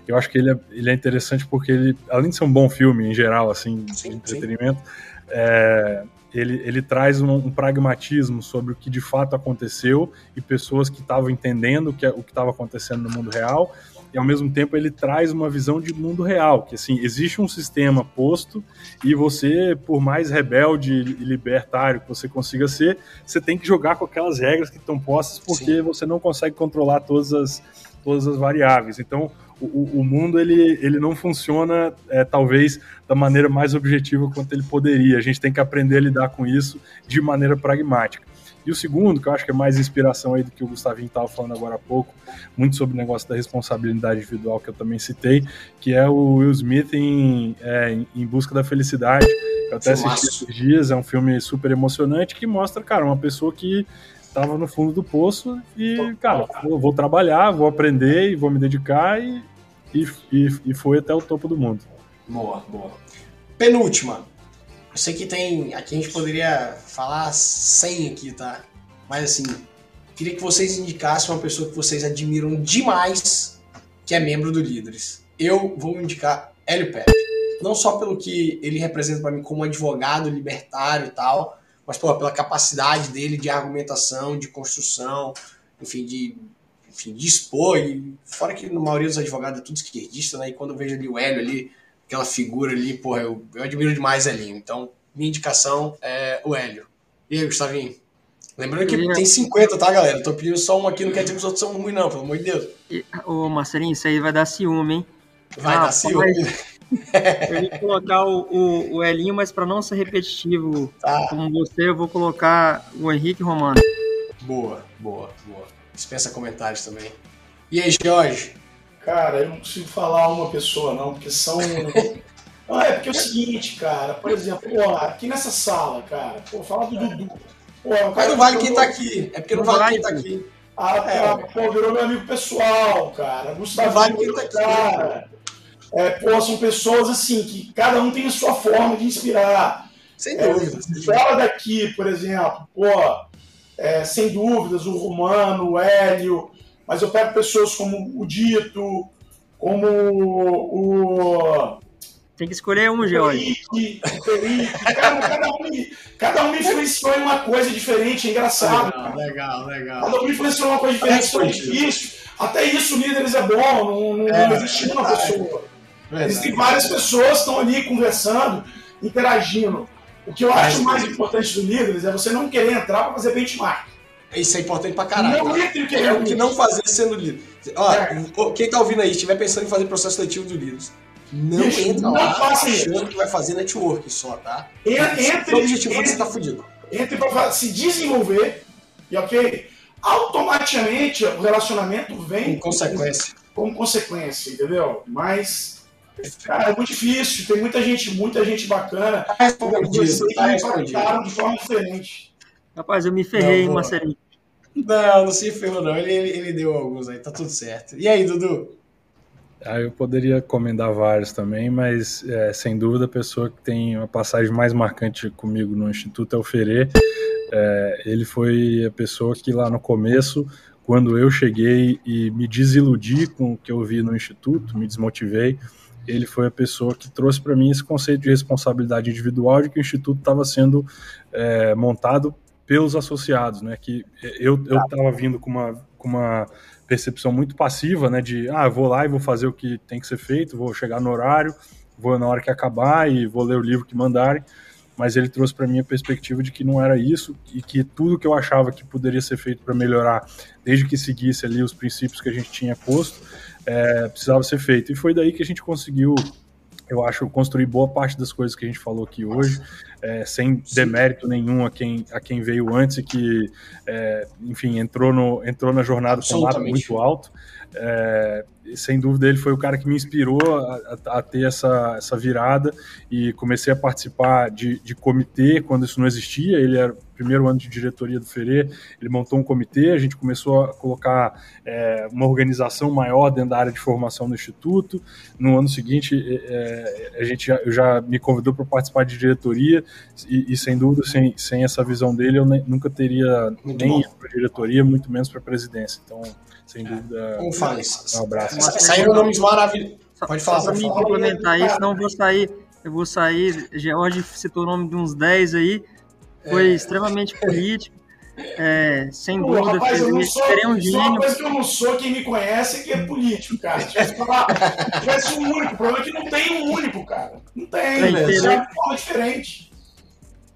Eu acho que ele é, ele é interessante porque ele, além de ser um bom filme em geral, assim, sim, de entretenimento, é, ele, ele traz um, um, pragmatismo sobre o que de fato aconteceu e pessoas que estavam entendendo que, o que estava acontecendo no mundo real e ao mesmo tempo ele traz uma visão de mundo real, que assim, existe um sistema posto e você, por mais rebelde e libertário que você consiga ser, você tem que jogar com aquelas regras que estão postas porque Sim. você não consegue controlar todas as, todas as variáveis. Então, o, o mundo ele, ele não funciona, é, talvez, da maneira mais objetiva quanto ele poderia. A gente tem que aprender a lidar com isso de maneira pragmática. E o segundo, que eu acho que é mais inspiração aí do que o Gustavinho estava falando agora há pouco, muito sobre o negócio da responsabilidade individual que eu também citei, que é o Will Smith em, é, em Busca da Felicidade. Eu até assisti esses dias, é um filme super emocionante que mostra, cara, uma pessoa que estava no fundo do poço e, cara, vou, vou, trabalhar, vou aprender e vou me dedicar e, e, e foi até o topo do mundo. Boa, boa. Penúltima. Eu sei que tem. Aqui a gente poderia falar 100 aqui, tá? Mas assim, queria que vocês indicassem uma pessoa que vocês admiram demais, que é membro do Líderes. Eu vou indicar Hélio Pepe. Não só pelo que ele representa para mim como advogado libertário e tal, mas pô, pela capacidade dele de argumentação, de construção, enfim, de, enfim, de expor. E fora que na maioria dos advogados é tudo esquerdista, né? E quando eu vejo ali o Hélio ali aquela figura ali, porra, eu, eu admiro demais Elinho. Então, minha indicação é o Hélio. E aí, Gustavinho? Lembrando que tem 50, tá, galera? Tô pedindo só uma aqui, não quer dizer que os outros são ruins, não, pelo amor de Deus. E, ô, Marcelinho, isso aí vai dar ciúme, hein? Vai ah, dar ciúme. Eu vou colocar o, o, o Elinho, mas para não ser repetitivo tá. como você, eu vou colocar o Henrique Romano. Boa, boa, boa. Dispensa comentários também. E aí, Jorge? Cara, eu não consigo falar uma pessoa, não, porque são. não, é porque é o seguinte, cara, por exemplo, pô, aqui nessa sala, cara, pô, fala do Dudu. Pô, é Mas não vale quem tá aqui. É porque não, não vale quem tá aqui. Ah, é. pô, virou meu amigo pessoal, cara. Gustavo, não vale quem tá aqui. Cara. É, pô, são pessoas assim que cada um tem a sua forma de inspirar. Sem dúvida. É, fala daqui, por exemplo, pô, é, sem dúvidas, o Romano, o Hélio, mas eu pego pessoas como o Dito, como o. Tem que escolher um, George. O Felipe, cada, cada, um me, cada um me influenciou em uma coisa diferente, é engraçado. Legal, legal, legal. Cada um me influenciou em uma coisa diferente, foi difícil. Até isso, líderes é bom, não, não, é, não existe uma pessoa. Verdade. Existem várias pessoas que estão ali conversando, interagindo. O que eu acho mais importante do líderes é você não querer entrar para fazer benchmark. Isso é importante pra caralho. Não entre o que é o que não fazer sendo líder. Ó, é. quem tá ouvindo aí, estiver pensando em fazer processo seletivo do líderes, não Bicho, entra não lá achando que vai fazer network só, tá? Entre, o objetivo entre, você tá fudido. Entre pra se desenvolver e, ok, automaticamente o relacionamento vem... Com consequência. Com, com consequência, entendeu? Mas... Cara, é muito difícil, tem muita gente, muita gente bacana. Tá respondido, tá respondido. de forma diferente. Rapaz, eu me ferrei, não, Marcelinho. Não, não se ferrou, não. Ele, ele, ele, deu alguns aí, tá tudo certo. E aí, Dudu? Ah, eu poderia comendar vários também, mas é, sem dúvida a pessoa que tem uma passagem mais marcante comigo no Instituto é o Ferê. É, ele foi a pessoa que lá no começo, quando eu cheguei e me desiludi com o que eu vi no Instituto, me desmotivei, ele foi a pessoa que trouxe para mim esse conceito de responsabilidade individual de que o Instituto estava sendo é, montado pelos associados, né? Que eu estava vindo com uma, com uma percepção muito passiva, né? De ah, vou lá e vou fazer o que tem que ser feito, vou chegar no horário, vou na hora que acabar e vou ler o livro que mandarem. Mas ele trouxe para mim a perspectiva de que não era isso e que tudo que eu achava que poderia ser feito para melhorar, desde que seguisse ali os princípios que a gente tinha posto, é, precisava ser feito. E foi daí que a gente conseguiu eu acho, construir boa parte das coisas que a gente falou aqui hoje, é, sem demérito nenhum a quem, a quem veio antes e que, é, enfim, entrou, no, entrou na jornada com um lado muito alto. é, sem dúvida ele foi o cara que me inspirou a, a, a, ter essa, essa virada e comecei a participar de, de comitê quando isso não existia. Ele era o primeiro ano de diretoria do Ferê, ele montou um comitê, a gente começou a colocar é, uma organização maior dentro da área de formação do Instituto. No ano seguinte, é, é a gente já, já me convidou para participar de diretoria e, e, sem dúvida, sem, sem essa visão dele, eu nem, nunca teria Muito nem ido para diretoria, muito menos para presidência. Então, sem dúvida. Como faz? Um abraço. Saíram nomes maravilhosos. Pode falar, Só para me complementar isso, não vou sair. Eu vou sair. George citou o nome de uns 10 aí. Foi é. extremamente político. É, sem Pô, dúvida, rapaz, eu não sou, um gênio. Só uma coisa que eu não sou, quem me conhece é que é político, cara. Se tivesse, falar, tivesse um único, o problema é que não tem um único, cara. Não tem, é, é uma forma diferente.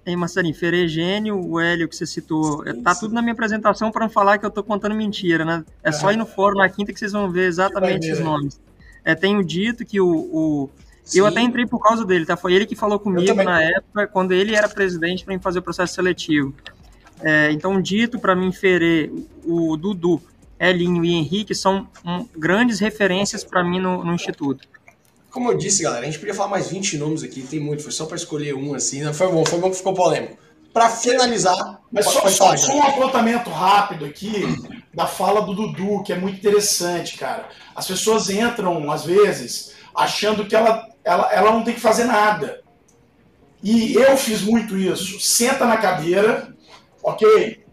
Hein, Marcelinho, Feregênio, o Hélio que você citou, sim, tá sim. tudo na minha apresentação para não falar que eu tô contando mentira, né? É só ir no fórum na quinta que vocês vão ver exatamente os nomes. É, tenho dito que o, o eu até entrei por causa dele, tá? Foi ele que falou comigo na época, quando ele era presidente, para fazer o processo seletivo. É, então, dito para mim, Ferê, o Dudu, Elinho e Henrique são um, grandes referências para mim no, no Instituto. Como eu disse, galera, a gente podia falar mais 20 nomes aqui, tem muito, foi só para escolher um assim, né? foi bom, foi bom que ficou polêmico. Para finalizar, mas só, só, só um apontamento rápido aqui da fala do Dudu, que é muito interessante, cara. As pessoas entram, às vezes, achando que ela, ela, ela não tem que fazer nada. E eu fiz muito isso. Senta na cadeira, ok?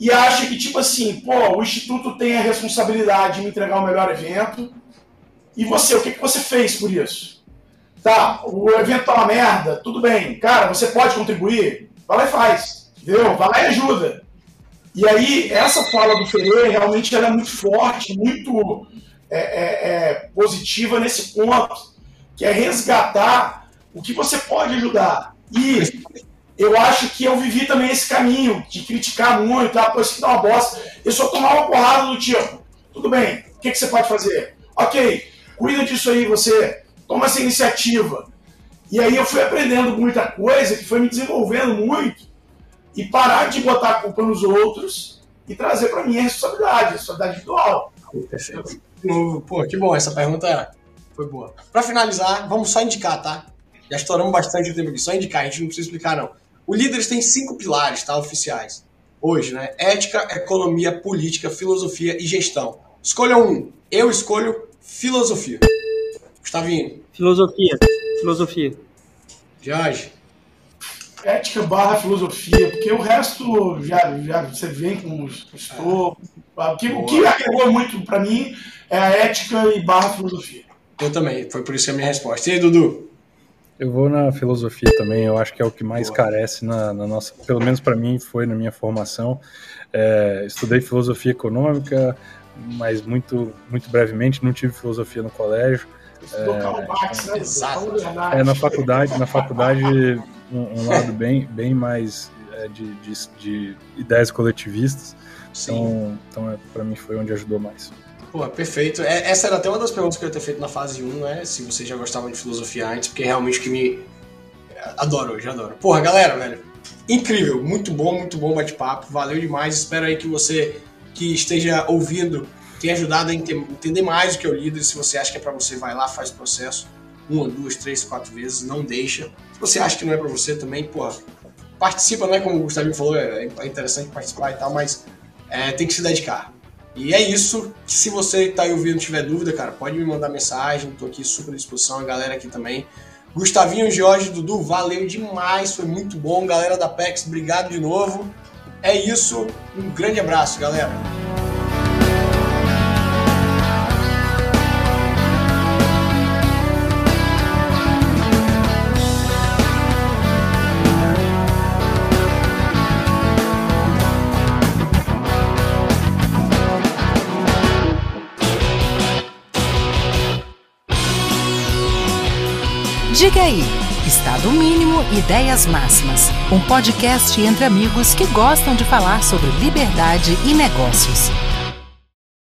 E acha que, tipo assim, pô, o Instituto tem a responsabilidade de me entregar o melhor evento, e você, o que, que você fez por isso? Tá, o evento tá uma merda, tudo bem. Cara, você pode contribuir? Vai lá e faz. Entendeu? Vai lá e ajuda. E aí, essa fala do Ferreira, realmente ela é muito forte, muito é, é, é, positiva nesse ponto, que é resgatar o que você pode ajudar. E eu acho que eu vivi também esse caminho de criticar muito, ah, pô, isso dá uma bosta. Eu só tomar uma porrada do tipo, tudo bem, o que, que você pode fazer? Ok, cuida disso aí, você toma essa iniciativa. E aí eu fui aprendendo muita coisa que foi me desenvolvendo muito e parar de botar a culpa nos outros e trazer para mim a responsabilidade, a responsabilidade individual. Perfeito. Pô, que bom, essa pergunta foi boa. Para finalizar, vamos só indicar, tá? Já estouramos bastante o tempo aqui, só indicar, a gente não precisa explicar não. O Líderes tem cinco pilares, tá, oficiais. Hoje, né? Ética, economia, política, filosofia e gestão. Escolha um. Eu escolho Filosofia. Gustavinho. Filosofia. Filosofia. Jorge. Ética barra filosofia, porque o resto já, já você vem com os estou. O que, o que agregou muito para mim é a ética e barra filosofia. Eu também, foi por isso que a minha resposta. E aí, Dudu? Eu vou na filosofia também, eu acho que é o que mais Boa. carece na, na, nossa, pelo menos para mim foi na minha formação. É, estudei filosofia econômica, mas muito, muito brevemente, não tive filosofia no colégio. É, é, na faculdade, na faculdade um, um lado bem, bem mais é, de, de, de, ideias coletivistas. Então, então é, para mim foi onde ajudou mais. Pô, perfeito. É, essa era até uma das perguntas que eu ia ter feito na fase 1, né? Se você já gostava de filosofia antes, porque é realmente que me. Adoro hoje, adoro. Porra, galera, velho. Incrível, muito bom, muito bom bate-papo. Valeu demais. Espero aí que você que esteja ouvindo tenha ajudado a entender mais o que é o líder. Se você acha que é para você, vai lá, faz o processo uma, duas, três, quatro vezes, não deixa. Se você acha que não é para você também, pô, participa, né? Como o Gustavinho falou, é, é interessante participar e tal, mas é, tem que se dedicar. E é isso. Se você está aí ouvindo tiver dúvida, cara, pode me mandar mensagem. Estou aqui super à disposição, a galera aqui também. Gustavinho, Jorge, Dudu, valeu demais, foi muito bom. Galera da PEX, obrigado de novo. É isso, um grande abraço, galera. Diga aí, Estado Mínimo Ideias Máximas, um podcast entre amigos que gostam de falar sobre liberdade e negócios.